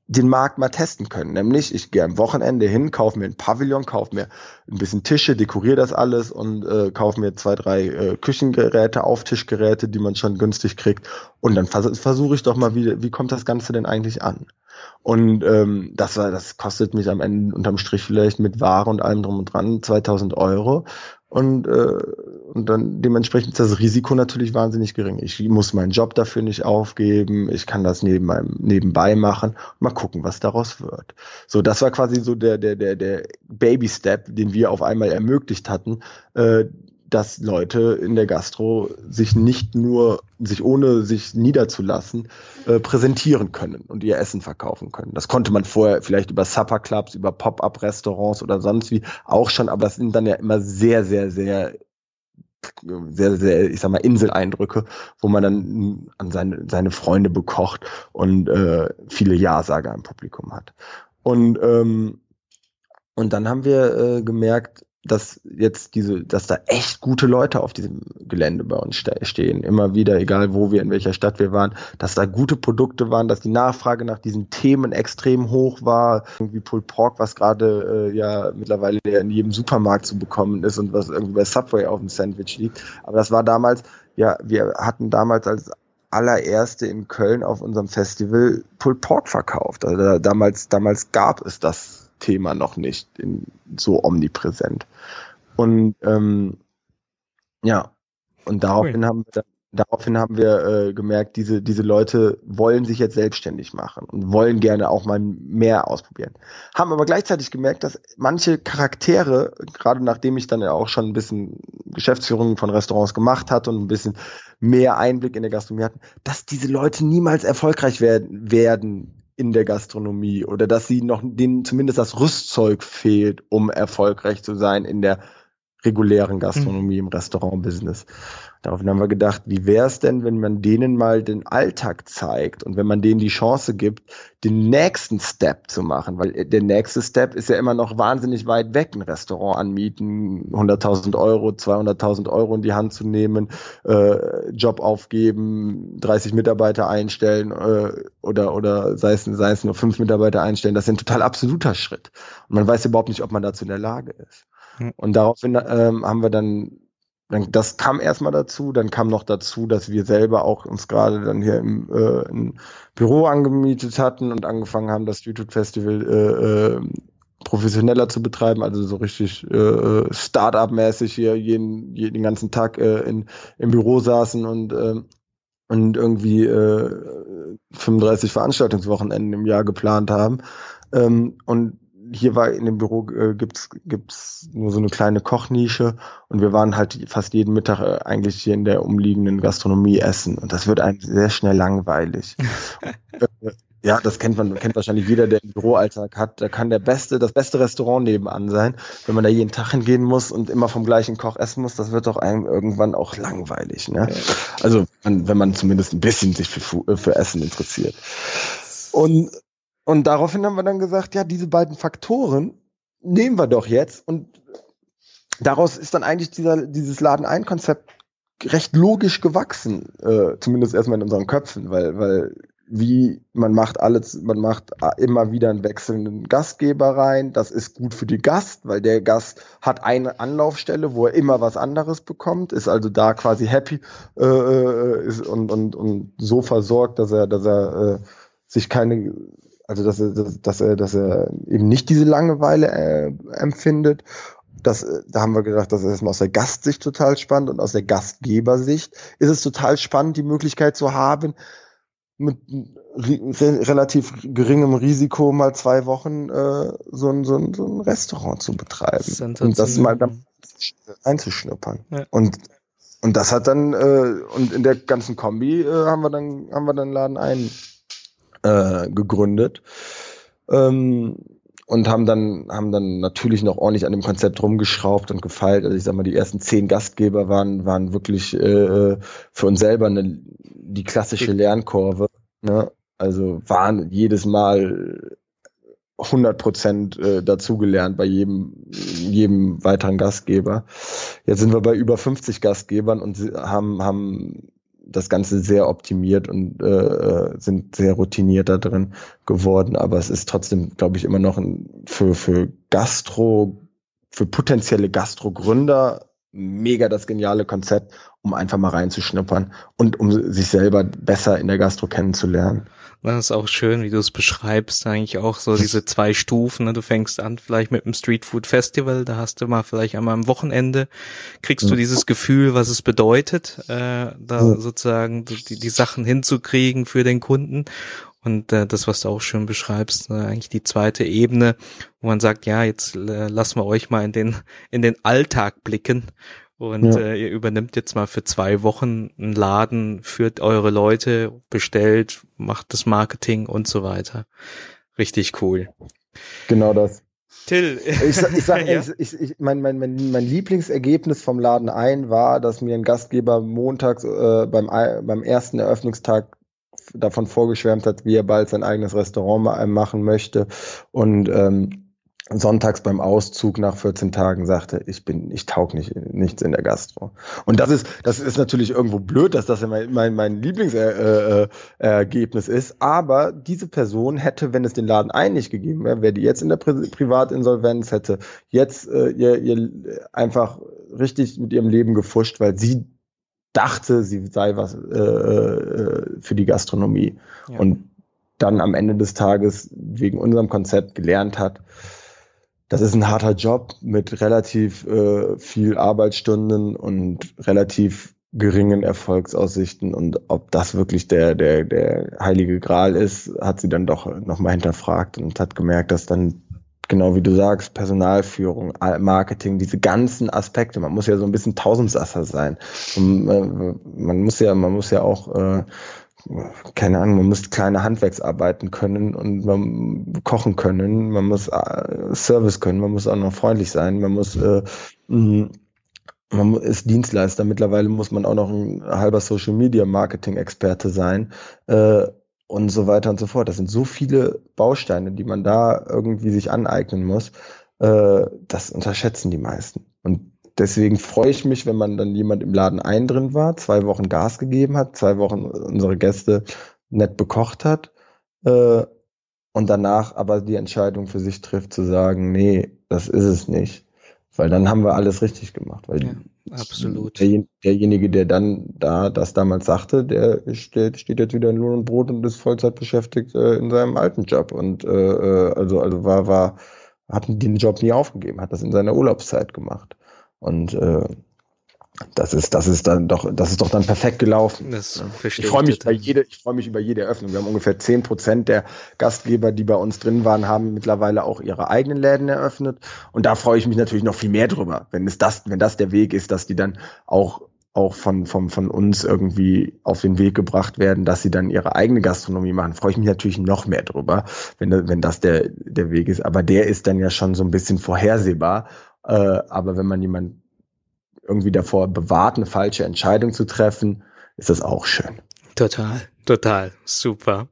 den Markt mal testen können. Nämlich, ich gehe am Wochenende hin, kaufe mir ein Pavillon, kaufe mir ein bisschen Tische, dekoriere das alles und äh, kaufe mir zwei, drei äh, Küchengeräte, Auftischgeräte, die man schon günstig kriegt. Und dann vers versuche ich doch mal, wie, wie kommt das Ganze denn eigentlich an? Und ähm, das war, das kostet mich am Ende unterm Strich vielleicht mit Ware und allem drum und dran 2000 Euro. Und, äh, und dann dementsprechend ist das Risiko natürlich wahnsinnig gering. Ich muss meinen Job dafür nicht aufgeben, ich kann das neben meinem, nebenbei machen. Mal gucken, was daraus wird. So, das war quasi so der, der, der, der Baby-Step, den wir auf einmal ermöglicht hatten, äh, dass Leute in der Gastro sich nicht nur, sich ohne sich niederzulassen, äh, präsentieren können und ihr Essen verkaufen können. Das konnte man vorher vielleicht über Supper Clubs, über Pop-up-Restaurants oder sonst wie auch schon, aber das sind dann ja immer sehr, sehr, sehr sehr, sehr, ich sag mal, Inseleindrücke, wo man dann an seine, seine Freunde bekocht und äh, viele Ja-Sager im Publikum hat. Und, ähm, und dann haben wir äh, gemerkt, dass jetzt diese, dass da echt gute Leute auf diesem Gelände bei uns stehen. Immer wieder, egal wo wir, in welcher Stadt wir waren, dass da gute Produkte waren, dass die Nachfrage nach diesen Themen extrem hoch war. Irgendwie Pulled Pork, was gerade äh, ja mittlerweile in jedem Supermarkt zu bekommen ist und was irgendwie bei Subway auf dem Sandwich liegt. Aber das war damals, ja, wir hatten damals als allererste in Köln auf unserem Festival Pulled Pork verkauft. Also damals, damals gab es das Thema noch nicht in, so omnipräsent. Und ähm, ja, und daraufhin cool. haben wir dann, daraufhin haben wir äh, gemerkt, diese, diese Leute wollen sich jetzt selbstständig machen und wollen gerne auch mal mehr ausprobieren. Haben aber gleichzeitig gemerkt, dass manche Charaktere, gerade nachdem ich dann ja auch schon ein bisschen Geschäftsführung von Restaurants gemacht hatte und ein bisschen mehr Einblick in der Gastronomie hatten, dass diese Leute niemals erfolgreich werden, werden in der Gastronomie oder dass sie noch denen zumindest das Rüstzeug fehlt, um erfolgreich zu sein in der regulären Gastronomie, mhm. im Restaurantbusiness. Daraufhin haben wir gedacht, wie wäre es denn, wenn man denen mal den Alltag zeigt und wenn man denen die Chance gibt, den nächsten Step zu machen, weil der nächste Step ist ja immer noch wahnsinnig weit weg, ein Restaurant anmieten, 100.000 Euro, 200.000 Euro in die Hand zu nehmen, äh, Job aufgeben, 30 Mitarbeiter einstellen äh, oder oder sei es sei es nur fünf Mitarbeiter einstellen, das ist ein total absoluter Schritt und man weiß überhaupt nicht, ob man dazu in der Lage ist. Und daraufhin ähm, haben wir dann dann, das kam erstmal dazu, dann kam noch dazu, dass wir selber auch uns gerade dann hier im, äh, ein Büro angemietet hatten und angefangen haben, das YouTube-Festival äh, äh, professioneller zu betreiben, also so richtig äh, Start-up-mäßig hier jeden, jeden ganzen Tag äh, in, im Büro saßen und äh, und irgendwie äh, 35 Veranstaltungswochenenden im Jahr geplant haben. Ähm, und hier war in dem Büro äh, gibt's gibt's nur so eine kleine Kochnische und wir waren halt fast jeden Mittag äh, eigentlich hier in der umliegenden Gastronomie essen und das wird einem sehr schnell langweilig. Äh, ja, das kennt man, kennt wahrscheinlich jeder, der einen Büroalltag hat. Da kann der beste, das beste Restaurant nebenan sein. Wenn man da jeden Tag hingehen muss und immer vom gleichen Koch essen muss, das wird doch einem irgendwann auch langweilig. Ne? Also, wenn man zumindest ein bisschen sich für, äh, für Essen interessiert. Und und daraufhin haben wir dann gesagt, ja, diese beiden Faktoren nehmen wir doch jetzt. Und daraus ist dann eigentlich dieser, dieses Laden-ein-Konzept recht logisch gewachsen, äh, zumindest erstmal in unseren Köpfen, weil, weil wie man macht alles, man macht immer wieder einen wechselnden Gastgeber rein. Das ist gut für die Gast, weil der Gast hat eine Anlaufstelle, wo er immer was anderes bekommt, ist also da quasi happy äh, äh ist und, und, und so versorgt, dass er, dass er äh, sich keine also dass er, dass, er, dass er eben nicht diese Langeweile äh, empfindet. Das, äh, da haben wir gedacht, das ist erstmal aus der Gastsicht total spannend und aus der Gastgebersicht ist es total spannend, die Möglichkeit zu haben, mit re relativ geringem Risiko mal zwei Wochen äh, so, ein, so, ein, so ein Restaurant zu betreiben und das mal dann einzuschnuppern. Ja. Und und das hat dann äh, und in der ganzen Kombi äh, haben wir dann haben wir dann Laden ein äh, gegründet. Ähm, und haben dann, haben dann natürlich noch ordentlich an dem Konzept rumgeschraubt und gefeilt. Also ich sag mal, die ersten zehn Gastgeber waren, waren wirklich äh, für uns selber eine, die klassische Lernkurve. Ne? Also waren jedes Mal 100 Prozent äh, dazugelernt bei jedem, jedem weiteren Gastgeber. Jetzt sind wir bei über 50 Gastgebern und haben, haben das Ganze sehr optimiert und äh, sind sehr routiniert da drin geworden. Aber es ist trotzdem, glaube ich, immer noch ein, für, für Gastro, für potenzielle Gastro-Gründer mega das geniale Konzept, um einfach mal reinzuschnuppern und um sich selber besser in der Gastro kennenzulernen. Das ist auch schön, wie du es beschreibst, eigentlich auch so diese zwei Stufen. Ne? Du fängst an vielleicht mit einem Street Food Festival, da hast du mal vielleicht einmal am Wochenende, kriegst du dieses Gefühl, was es bedeutet, äh, da sozusagen die, die Sachen hinzukriegen für den Kunden. Und äh, das, was du auch schön beschreibst, äh, eigentlich die zweite Ebene, wo man sagt, ja, jetzt äh, lassen wir euch mal in den in den Alltag blicken und ja. äh, ihr übernimmt jetzt mal für zwei Wochen einen Laden, führt eure Leute, bestellt, macht das Marketing und so weiter. Richtig cool. Genau das. Till. Ich, ich sag, ja? ich, ich, mein, mein, mein, mein Lieblingsergebnis vom Laden ein war, dass mir ein Gastgeber montags äh, beim, beim ersten Eröffnungstag davon vorgeschwärmt hat, wie er bald sein eigenes Restaurant machen möchte. Und ähm, sonntags beim Auszug nach 14 Tagen sagte, ich bin, ich taug nicht, nichts in der Gastro. Und das ist, das ist natürlich irgendwo blöd, dass das mein, mein, mein Lieblingsergebnis ist. Aber diese Person hätte, wenn es den Laden ein nicht gegeben wäre, wäre die jetzt in der Pri Privatinsolvenz, hätte jetzt äh, ihr, ihr einfach richtig mit ihrem Leben gefuscht, weil sie dachte, sie sei was äh, äh für die Gastronomie. Ja. Und dann am Ende des Tages wegen unserem Konzept gelernt hat, das ist ein harter Job mit relativ äh, viel Arbeitsstunden und relativ geringen Erfolgsaussichten und ob das wirklich der, der, der heilige Gral ist, hat sie dann doch nochmal hinterfragt und hat gemerkt, dass dann genau wie du sagst, Personalführung, Marketing, diese ganzen Aspekte, man muss ja so ein bisschen Tausendsasser sein. Und, äh, man muss ja, man muss ja auch äh, keine Ahnung, man muss kleine Handwerksarbeiten können und man kochen können, man muss äh, Service können, man muss auch noch freundlich sein, man muss äh, man ist Dienstleister. Mittlerweile muss man auch noch ein halber Social Media Marketing Experte sein äh, und so weiter und so fort. Das sind so viele Bausteine, die man da irgendwie sich aneignen muss. Äh, das unterschätzen die meisten. Und deswegen freue ich mich, wenn man dann jemand im Laden ein drin war, zwei Wochen Gas gegeben hat, zwei Wochen unsere Gäste nett bekocht hat äh, und danach aber die Entscheidung für sich trifft zu sagen, nee, das ist es nicht. Weil dann haben wir alles richtig gemacht. Weil ja, absolut. Der, derjenige, der dann da das damals sagte, der steht, steht jetzt wieder in Lohn und Brot und ist Vollzeit beschäftigt äh, in seinem alten Job. Und äh, äh also, also war, war, hat den Job nie aufgegeben, hat das in seiner Urlaubszeit gemacht. Und äh, das ist, das ist dann doch, das ist doch dann perfekt gelaufen. Das ich freue mich, bei jede, ich freue mich über jede Eröffnung. Wir haben ungefähr zehn Prozent der Gastgeber, die bei uns drin waren, haben mittlerweile auch ihre eigenen Läden eröffnet. Und da freue ich mich natürlich noch viel mehr drüber, wenn es das, wenn das der Weg ist, dass die dann auch auch von, von, von uns irgendwie auf den Weg gebracht werden, dass sie dann ihre eigene Gastronomie machen, freue ich mich natürlich noch mehr drüber, wenn, wenn das der, der Weg ist. Aber der ist dann ja schon so ein bisschen vorhersehbar. Äh, aber wenn man jemand irgendwie davor bewahrt, eine falsche Entscheidung zu treffen, ist das auch schön. Total, total, super.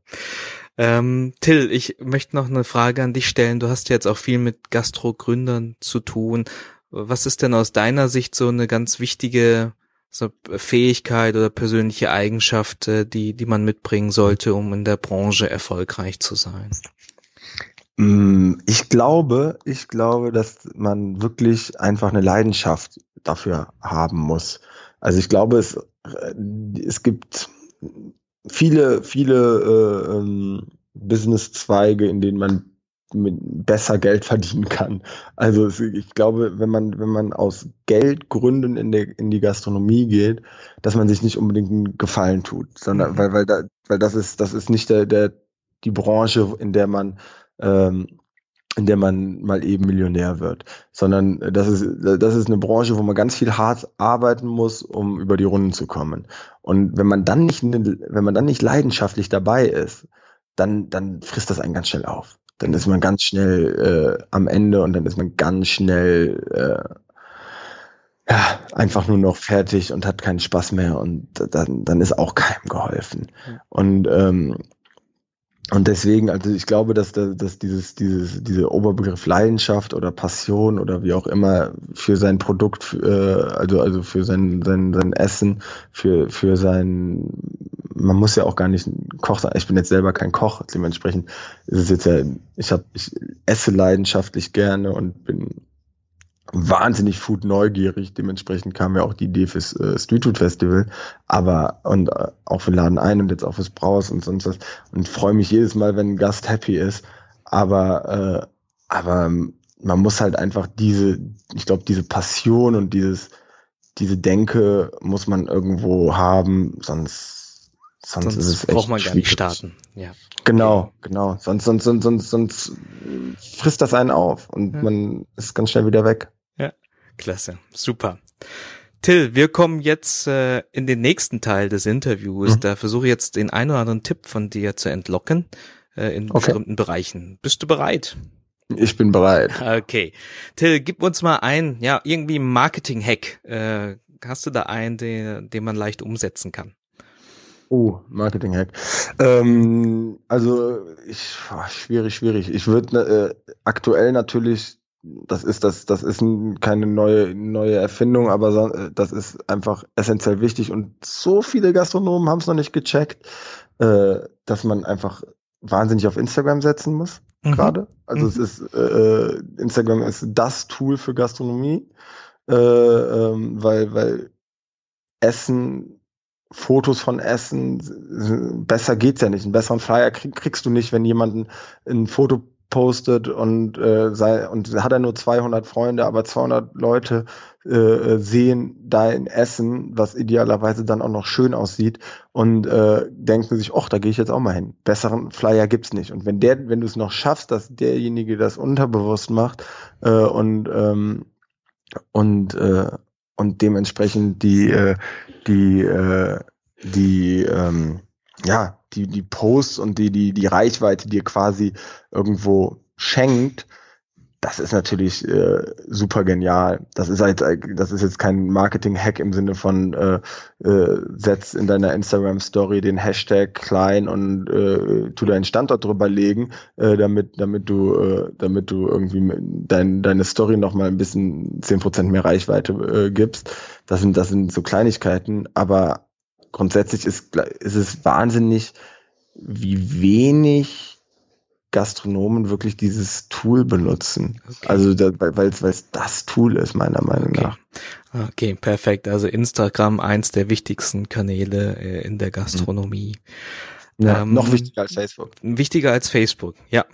Ähm, Till, ich möchte noch eine Frage an dich stellen. Du hast jetzt auch viel mit Gastro-Gründern zu tun. Was ist denn aus deiner Sicht so eine ganz wichtige so Fähigkeit oder persönliche Eigenschaft, äh, die, die man mitbringen sollte, um in der Branche erfolgreich zu sein? Ich glaube, ich glaube, dass man wirklich einfach eine Leidenschaft dafür haben muss. Also ich glaube, es, äh, es gibt viele, viele äh, ähm, Business-Zweige, in denen man mit besser Geld verdienen kann. Also ich glaube, wenn man, wenn man aus Geldgründen in, der, in die Gastronomie geht, dass man sich nicht unbedingt einen Gefallen tut, sondern mhm. weil, weil, da, weil das ist, das ist nicht der, der, die Branche, in der man ähm, in der man mal eben Millionär wird, sondern das ist, das ist eine Branche, wo man ganz viel hart arbeiten muss, um über die Runden zu kommen. Und wenn man dann nicht, wenn man dann nicht leidenschaftlich dabei ist, dann, dann frisst das einen ganz schnell auf. Dann ist man ganz schnell äh, am Ende und dann ist man ganz schnell äh, ja, einfach nur noch fertig und hat keinen Spaß mehr und dann, dann ist auch keinem geholfen. Und ähm, und deswegen, also ich glaube, dass, dass dieses, dieses, diese Oberbegriff Leidenschaft oder Passion oder wie auch immer für sein Produkt, äh, also, also für sein, sein, sein Essen, für, für sein, man muss ja auch gar nicht Koch sein. Ich bin jetzt selber kein Koch, dementsprechend ist es jetzt ja, ich habe, ich esse leidenschaftlich gerne und bin wahnsinnig Food neugierig. Dementsprechend kam ja auch die Idee fürs äh, Street Food Festival, aber und äh, auch für Laden ein und jetzt auch fürs Braus und sonst was. Und freue mich jedes Mal, wenn ein Gast happy ist. Aber äh, aber man muss halt einfach diese, ich glaube, diese Passion und dieses diese Denke muss man irgendwo haben, sonst sonst, sonst ist es echt braucht man gar nicht starten. Ja. Genau, genau. Sonst, sonst, sonst, sonst, sonst frisst das einen auf und ja. man ist ganz schnell wieder weg. Klasse, super. Till, wir kommen jetzt äh, in den nächsten Teil des Interviews. Mhm. Da versuche ich jetzt den einen oder anderen Tipp von dir zu entlocken äh, in okay. bestimmten Bereichen. Bist du bereit? Ich bin bereit. Okay. Till, gib uns mal ein, ja, irgendwie Marketing-Hack. Äh, hast du da einen, den, den man leicht umsetzen kann? Oh, Marketing-Hack. Ähm, also ich, schwierig, schwierig. Ich würde äh, aktuell natürlich das ist das, das ist keine neue, neue Erfindung, aber das ist einfach essentiell wichtig und so viele Gastronomen haben es noch nicht gecheckt, äh, dass man einfach wahnsinnig auf Instagram setzen muss mhm. gerade. Also mhm. es ist äh, Instagram ist das Tool für Gastronomie, äh, ähm, weil weil Essen Fotos von Essen, besser geht's ja nicht. Einen besseren Flyer krieg, kriegst du nicht, wenn jemand ein Foto postet und äh, sei, und hat er nur 200 Freunde, aber 200 Leute äh, sehen dein Essen, was idealerweise dann auch noch schön aussieht und äh, denken sich, ach, da gehe ich jetzt auch mal hin. Besseren Flyer gibt's nicht. Und wenn der, wenn du es noch schaffst, dass derjenige das unterbewusst macht äh, und ähm, und äh, und dementsprechend die äh, die äh, die ähm, ja, die, die Posts und die, die, die Reichweite dir quasi irgendwo schenkt, das ist natürlich äh, super genial. Das ist halt, das ist jetzt kein Marketing-Hack im Sinne von äh, äh, setz in deiner Instagram-Story den Hashtag klein und äh, tu deinen Standort drüber legen, äh, damit, damit du, äh, damit du irgendwie dein, deine Story noch mal ein bisschen zehn Prozent mehr Reichweite äh, gibst. Das sind, das sind so Kleinigkeiten, aber grundsätzlich ist, ist es wahnsinnig, wie wenig Gastronomen wirklich dieses Tool benutzen. Okay. Also weil es das Tool ist, meiner Meinung okay. nach. Okay, perfekt. Also Instagram eins der wichtigsten Kanäle äh, in der Gastronomie. Ja, ähm, noch wichtiger als Facebook. Wichtiger als Facebook, ja.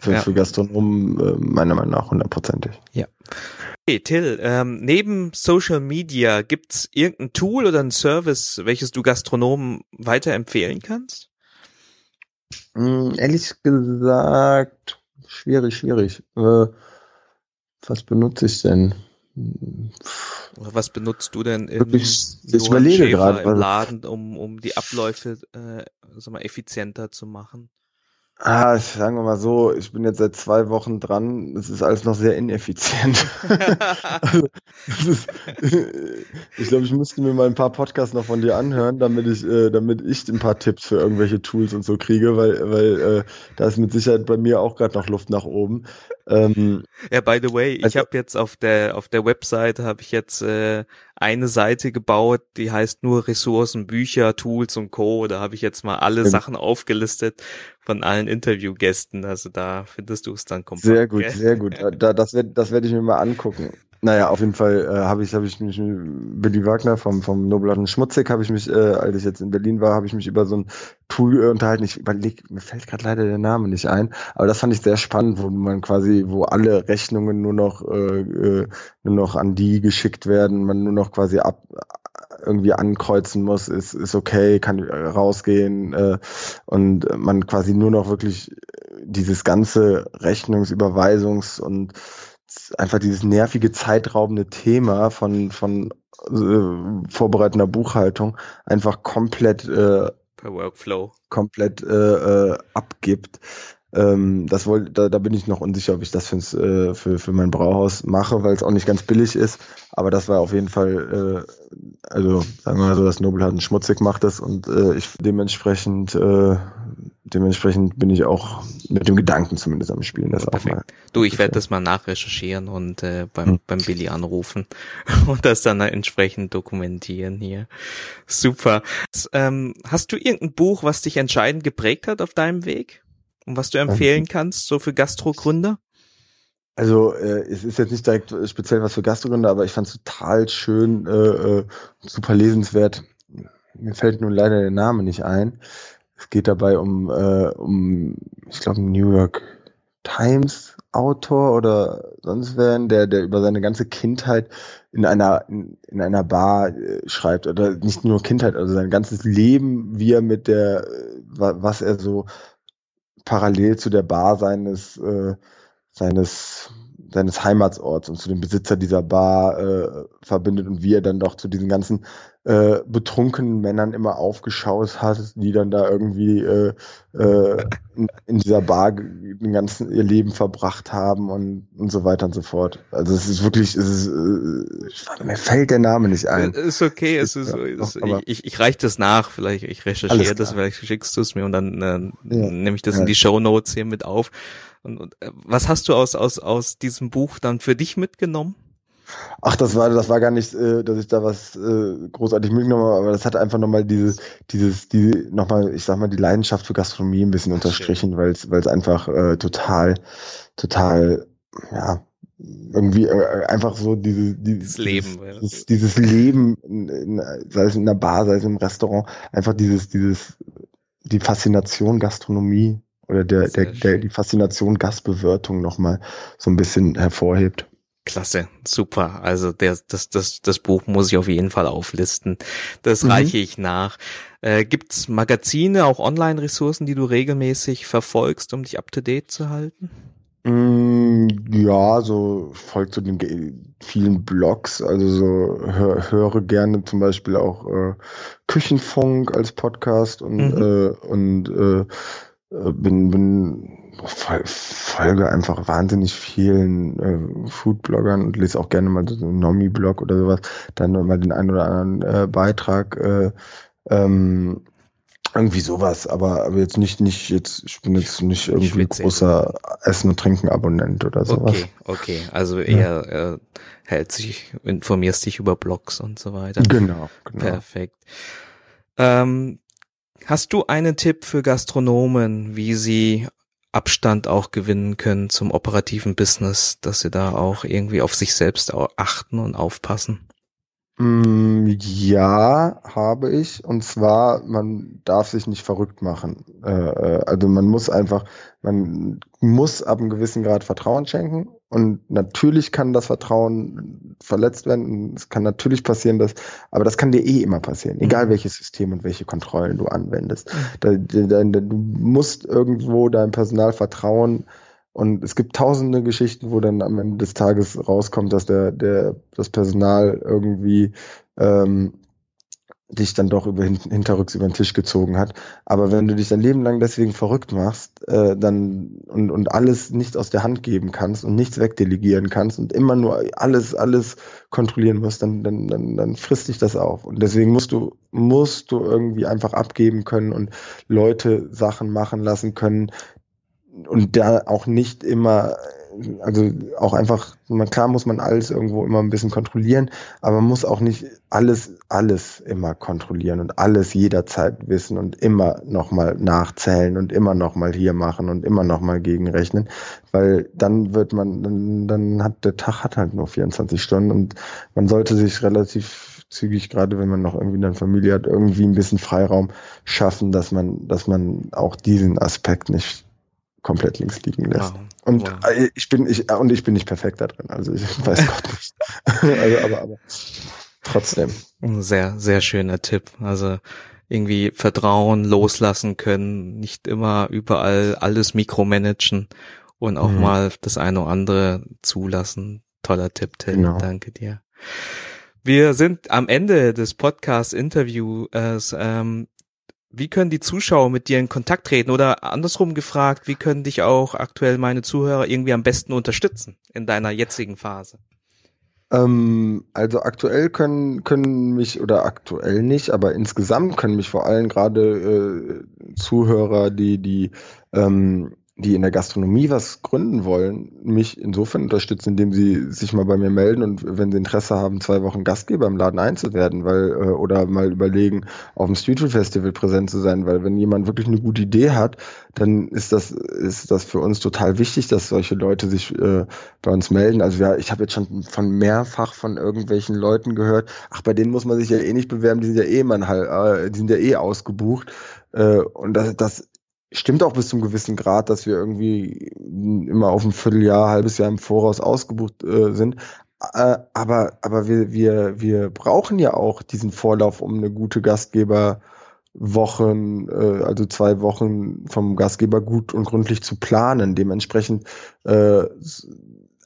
Für, ja. für Gastronomen äh, meiner Meinung nach hundertprozentig. Ja. Okay, Till, ähm, neben Social Media gibt's irgendein Tool oder ein Service, welches du Gastronomen weiterempfehlen kannst? Hm, ehrlich gesagt, schwierig, schwierig. Äh, was benutze ich denn? Was benutzt du denn in Wirklich, ich überlege gerade im Laden, um, um die Abläufe äh, sag mal, effizienter zu machen? Ah, sagen wir mal so, ich bin jetzt seit zwei Wochen dran. Es ist alles noch sehr ineffizient. also, ist, ich glaube, ich müsste mir mal ein paar Podcasts noch von dir anhören, damit ich, äh, damit ich ein paar Tipps für irgendwelche Tools und so kriege, weil, weil äh, da ist mit Sicherheit bei mir auch gerade noch Luft nach oben. Ähm, ja, by the way, ich also, habe jetzt auf der auf der Webseite habe ich jetzt äh, eine Seite gebaut, die heißt nur Ressourcen, Bücher, Tools und Co. Da habe ich jetzt mal alle Sachen aufgelistet von allen Interviewgästen. Also da findest du es dann komplett. Sehr gut, gell? sehr gut. Da, das werde das werd ich mir mal angucken. Naja, auf jeden Fall äh, habe ich, hab ich mich mit Billy Wagner vom, vom Nobeladen Schmutzig, habe ich mich, äh, als ich jetzt in Berlin war, habe ich mich über so ein Tool äh, unterhalten. Ich überleg, mir fällt gerade leider der Name nicht ein, aber das fand ich sehr spannend, wo man quasi, wo alle Rechnungen nur noch, äh, äh, nur noch an die geschickt werden, man nur noch quasi ab irgendwie ankreuzen muss, ist, ist okay, kann rausgehen äh, und man quasi nur noch wirklich dieses ganze Rechnungsüberweisungs- und einfach dieses nervige, zeitraubende Thema von, von äh, vorbereitender Buchhaltung einfach komplett äh, per Workflow komplett äh, äh, abgibt. Ähm, das wollte, da, da bin ich noch unsicher, ob ich das für's, äh, für, für mein Brauhaus mache, weil es auch nicht ganz billig ist. Aber das war auf jeden Fall, äh, also sagen wir mal so, das Nobelharden schmutzig macht das und äh, ich dementsprechend äh, dementsprechend bin ich auch mit dem Gedanken zumindest am Spielen. Das Perfekt. auch mal. Du, ich werde das mal nachrecherchieren und äh, beim, hm. beim Billy anrufen und das dann entsprechend dokumentieren hier. Super. Ähm, hast du irgendein Buch, was dich entscheidend geprägt hat auf deinem Weg? Und was du empfehlen ähm, kannst, so für Gastrogründer? Also äh, es ist jetzt nicht direkt speziell was für Gastrogründer, aber ich fand es total schön, äh, äh, super lesenswert. Mir fällt nun leider der Name nicht ein. Es geht dabei um, äh, um ich glaube, New York Times Autor oder sonst wer, der, der über seine ganze Kindheit in einer, in, in einer Bar äh, schreibt. Oder nicht nur Kindheit, also sein ganzes Leben, wie er mit der, äh, was er so parallel zu der Bar seines, äh, seines seines Heimatsorts und zu dem Besitzer dieser Bar äh, verbindet und wie er dann doch zu diesen ganzen äh, betrunkenen Männern immer aufgeschaut hat, die dann da irgendwie äh, äh, in, in, dieser Bar den ganzen ihr Leben verbracht haben und, und so weiter und so fort. Also es ist wirklich, es ist, äh, mir fällt der Name nicht ein. Äh, ist okay, es ist, ja, ist ich, ich reiche das nach, vielleicht ich recherchiere das, vielleicht schickst du es mir und dann äh, ja, nehme ich das ja. in die Show Notes hier mit auf. Und, und äh, was hast du aus, aus, aus diesem Buch dann für dich mitgenommen? Ach, das war, das war gar nicht, äh, dass ich da was äh, großartig mitgenommen habe, aber das hat einfach nochmal dieses, dieses, die, nochmal, ich sag mal, die Leidenschaft für Gastronomie ein bisschen unterstrichen, weil es, weil es einfach äh, total, total, ja, irgendwie äh, einfach so diese, dieses Leben, dieses, ja. dieses Leben, in, in, sei es in der Bar, sei es im Restaurant, einfach dieses, dieses, die Faszination Gastronomie oder der, der, der, die Faszination Gastbewirtung nochmal so ein bisschen hervorhebt. Klasse, super. Also der, das, das, das Buch muss ich auf jeden Fall auflisten. Das mhm. reiche ich nach. Äh, gibt's Magazine, auch Online-Ressourcen, die du regelmäßig verfolgst, um dich up to date zu halten? Mm, ja, so folgt zu so den vielen Blogs, also so hör, höre gerne zum Beispiel auch äh, Küchenfunk als Podcast und mhm. äh, und äh, äh, bin, bin folge einfach wahnsinnig vielen äh, Foodbloggern und lese auch gerne mal so einen Nomi-Blog oder sowas, dann mal den einen oder anderen äh, Beitrag äh, ähm, irgendwie sowas, aber, aber jetzt nicht, nicht, jetzt, ich bin jetzt nicht irgendwie Schwitzig. großer Essen- und Trinken-Abonnent oder sowas. Okay, okay. Also eher ja. äh, hält sich, informierst dich über Blogs und so weiter. Genau, genau. Perfekt. Ähm, hast du einen Tipp für Gastronomen, wie sie Abstand auch gewinnen können zum operativen Business, dass sie da auch irgendwie auf sich selbst achten und aufpassen? Mm, ja, habe ich. Und zwar, man darf sich nicht verrückt machen. Äh, äh, also man muss einfach, man muss ab einem gewissen Grad Vertrauen schenken. Und natürlich kann das Vertrauen verletzt werden. Es kann natürlich passieren, dass, aber das kann dir eh immer passieren, egal mhm. welches System und welche Kontrollen du anwendest. Mhm. Da, da, da, du musst irgendwo deinem Personal vertrauen, und es gibt tausende Geschichten, wo dann am Ende des Tages rauskommt, dass der, der, das Personal irgendwie ähm, dich dann doch über hinterrücks über den Tisch gezogen hat. Aber wenn du dich dein Leben lang deswegen verrückt machst, äh, dann und, und alles nicht aus der Hand geben kannst und nichts wegdelegieren kannst und immer nur alles, alles kontrollieren musst, dann, dann, dann, dann frisst dich das auf. Und deswegen musst du, musst du irgendwie einfach abgeben können und Leute Sachen machen lassen können, und da auch nicht immer, also auch einfach, man, klar muss man alles irgendwo immer ein bisschen kontrollieren, aber man muss auch nicht alles, alles immer kontrollieren und alles jederzeit wissen und immer nochmal nachzählen und immer nochmal hier machen und immer nochmal gegenrechnen, weil dann wird man, dann, dann hat der Tag hat halt nur 24 Stunden und man sollte sich relativ zügig, gerade wenn man noch irgendwie eine Familie hat, irgendwie ein bisschen Freiraum schaffen, dass man, dass man auch diesen Aspekt nicht komplett links liegen lässt. Wow. Und wow. Äh, ich bin ich und ich bin nicht perfekt da drin, also ich weiß Gott nicht. also, aber, aber trotzdem. Ein sehr sehr schöner Tipp. Also irgendwie Vertrauen loslassen können, nicht immer überall alles mikromanagen und auch mhm. mal das eine oder andere zulassen. Toller Tipp, Tim. Genau. Danke dir. Wir sind am Ende des Podcast-Interviews. Ähm, wie können die Zuschauer mit dir in Kontakt treten? Oder andersrum gefragt, wie können dich auch aktuell meine Zuhörer irgendwie am besten unterstützen in deiner jetzigen Phase? Ähm, also aktuell können, können mich, oder aktuell nicht, aber insgesamt können mich vor allem gerade äh, Zuhörer, die, die ähm, die in der Gastronomie was gründen wollen, mich insofern unterstützen, indem sie sich mal bei mir melden und wenn sie Interesse haben, zwei Wochen Gastgeber im Laden einzuwerden, weil äh, oder mal überlegen, auf dem Street Food Festival präsent zu sein, weil wenn jemand wirklich eine gute Idee hat, dann ist das ist das für uns total wichtig, dass solche Leute sich äh, bei uns melden. Also ja, ich habe jetzt schon von mehrfach von irgendwelchen Leuten gehört, ach bei denen muss man sich ja eh nicht bewerben, die sind ja eh man halt, äh, die sind ja eh ausgebucht. Äh, und das, das stimmt auch bis zum gewissen Grad, dass wir irgendwie immer auf ein Vierteljahr, halbes Jahr im Voraus ausgebucht äh, sind. Äh, aber aber wir, wir, wir brauchen ja auch diesen Vorlauf, um eine gute Gastgeberwochen, äh, also zwei Wochen vom Gastgeber gut und gründlich zu planen. Dementsprechend äh,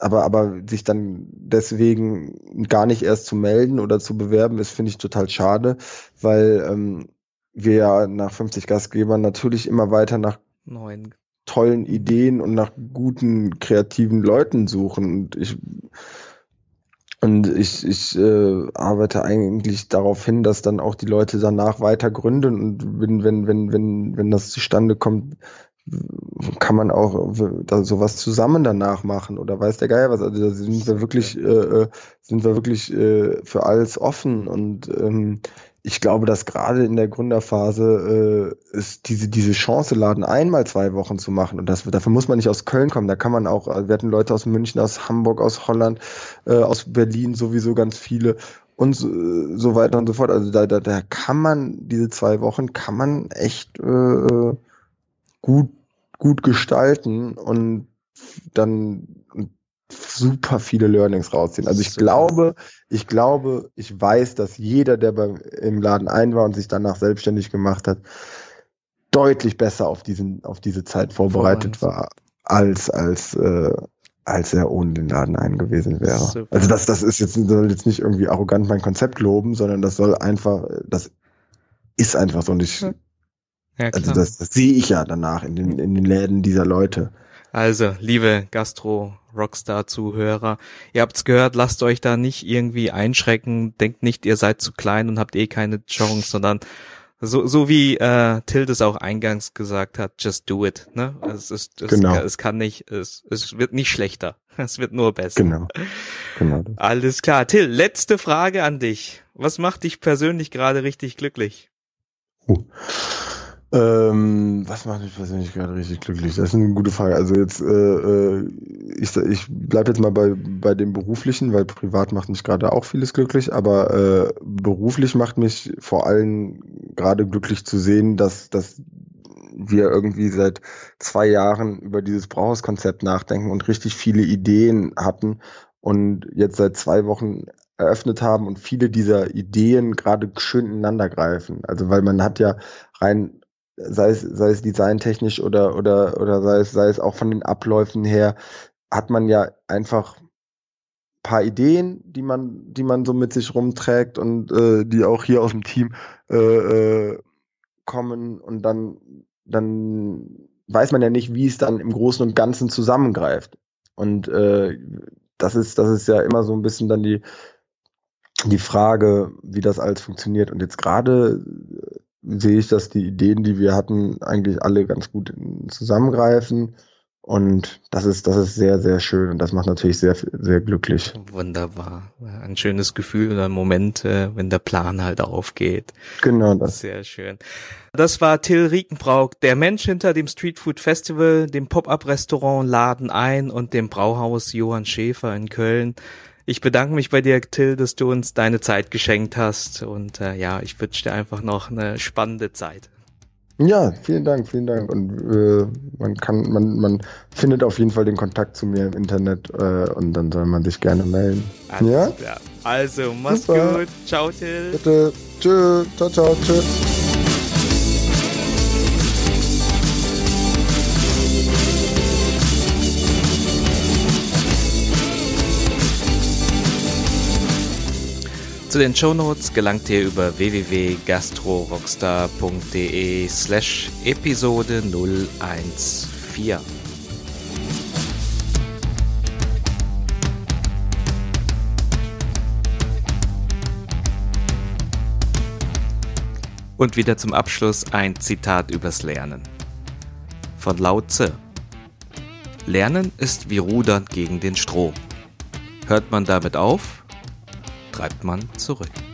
aber, aber sich dann deswegen gar nicht erst zu melden oder zu bewerben, ist, finde ich, total schade, weil ähm, wir ja nach 50 Gastgebern natürlich immer weiter nach neuen. tollen Ideen und nach guten kreativen Leuten suchen. Und ich und ich, ich äh, arbeite eigentlich darauf hin, dass dann auch die Leute danach weiter gründen. Und wenn, wenn, wenn, wenn, wenn das zustande kommt, kann man auch da sowas zusammen danach machen. Oder weiß der Geier was. Also da sind wir wirklich, äh, äh, sind wir wirklich äh, für alles offen. Und ähm, ich glaube, dass gerade in der Gründerphase äh, ist diese diese Chance Laden einmal zwei Wochen zu machen und das dafür muss man nicht aus Köln kommen. Da kann man auch. Wir hatten Leute aus München, aus Hamburg, aus Holland, äh, aus Berlin sowieso ganz viele und so, so weiter und so fort. Also da, da da kann man diese zwei Wochen kann man echt äh, gut gut gestalten und dann super viele Learnings rausziehen. Also ich glaube, ich glaube, ich weiß, dass jeder, der beim, im Laden ein war und sich danach selbstständig gemacht hat, deutlich besser auf diesen, auf diese Zeit vorbereitet war, als, als, äh, als er ohne den Laden ein gewesen wäre. Super. Also das, das ist jetzt, soll jetzt nicht irgendwie arrogant mein Konzept loben, sondern das soll einfach, das ist einfach so und ich, Ja, also das, das sehe ich ja danach in den, in den Läden dieser Leute. Also, liebe Gastro-Rockstar-Zuhörer, ihr habt's gehört, lasst euch da nicht irgendwie einschrecken, denkt nicht, ihr seid zu klein und habt eh keine Chance, sondern so, so wie äh, Tilt es auch eingangs gesagt hat, just do it. Ne? Es, ist, es, genau. es kann nicht, es, es wird nicht schlechter. Es wird nur besser. Genau. genau. Alles klar. Till, letzte Frage an dich. Was macht dich persönlich gerade richtig glücklich? Uh. Ähm, was macht mich persönlich gerade richtig glücklich? Das ist eine gute Frage. Also jetzt, äh, äh ich, ich bleibe jetzt mal bei, bei dem Beruflichen, weil privat macht mich gerade auch vieles glücklich, aber äh, beruflich macht mich vor allem gerade glücklich zu sehen, dass, dass wir irgendwie seit zwei Jahren über dieses Brauhauskonzept nachdenken und richtig viele Ideen hatten und jetzt seit zwei Wochen eröffnet haben und viele dieser Ideen gerade schön ineinander greifen. Also weil man hat ja rein sei es, sei es designtechnisch oder, oder, oder sei es, sei es auch von den Abläufen her, hat man ja einfach paar Ideen, die man, die man so mit sich rumträgt und äh, die auch hier aus dem Team äh, äh, kommen und dann, dann weiß man ja nicht, wie es dann im Großen und Ganzen zusammengreift. Und äh, das ist, das ist ja immer so ein bisschen dann die, die Frage, wie das alles funktioniert. Und jetzt gerade sehe ich, dass die Ideen, die wir hatten, eigentlich alle ganz gut zusammengreifen. Und das ist, das ist sehr, sehr schön und das macht natürlich sehr, sehr glücklich. Wunderbar. Ein schönes Gefühl oder ein Moment, äh, wenn der Plan halt aufgeht. Genau das. Sehr schön. Das war Till Riekenbrauch, der Mensch hinter dem Street Food Festival, dem Pop-Up-Restaurant Laden ein und dem Brauhaus Johann Schäfer in Köln. Ich bedanke mich bei dir, Till, dass du uns deine Zeit geschenkt hast. Und äh, ja, ich wünsche dir einfach noch eine spannende Zeit. Ja, vielen Dank, vielen Dank. Und äh, man kann, man, man findet auf jeden Fall den Kontakt zu mir im Internet äh, und dann soll man sich gerne melden. Alles ja? Klar. Also, mach's Super. gut. Ciao, Till. Bitte. Tschö. Ciao, ciao. Tschö. Zu den Shownotes gelangt ihr über www.gastrorockstar.de slash Episode 014. Und wieder zum Abschluss ein Zitat übers Lernen. Von Lao Tse. Lernen ist wie Rudern gegen den Strom. Hört man damit auf, treibt man zurück.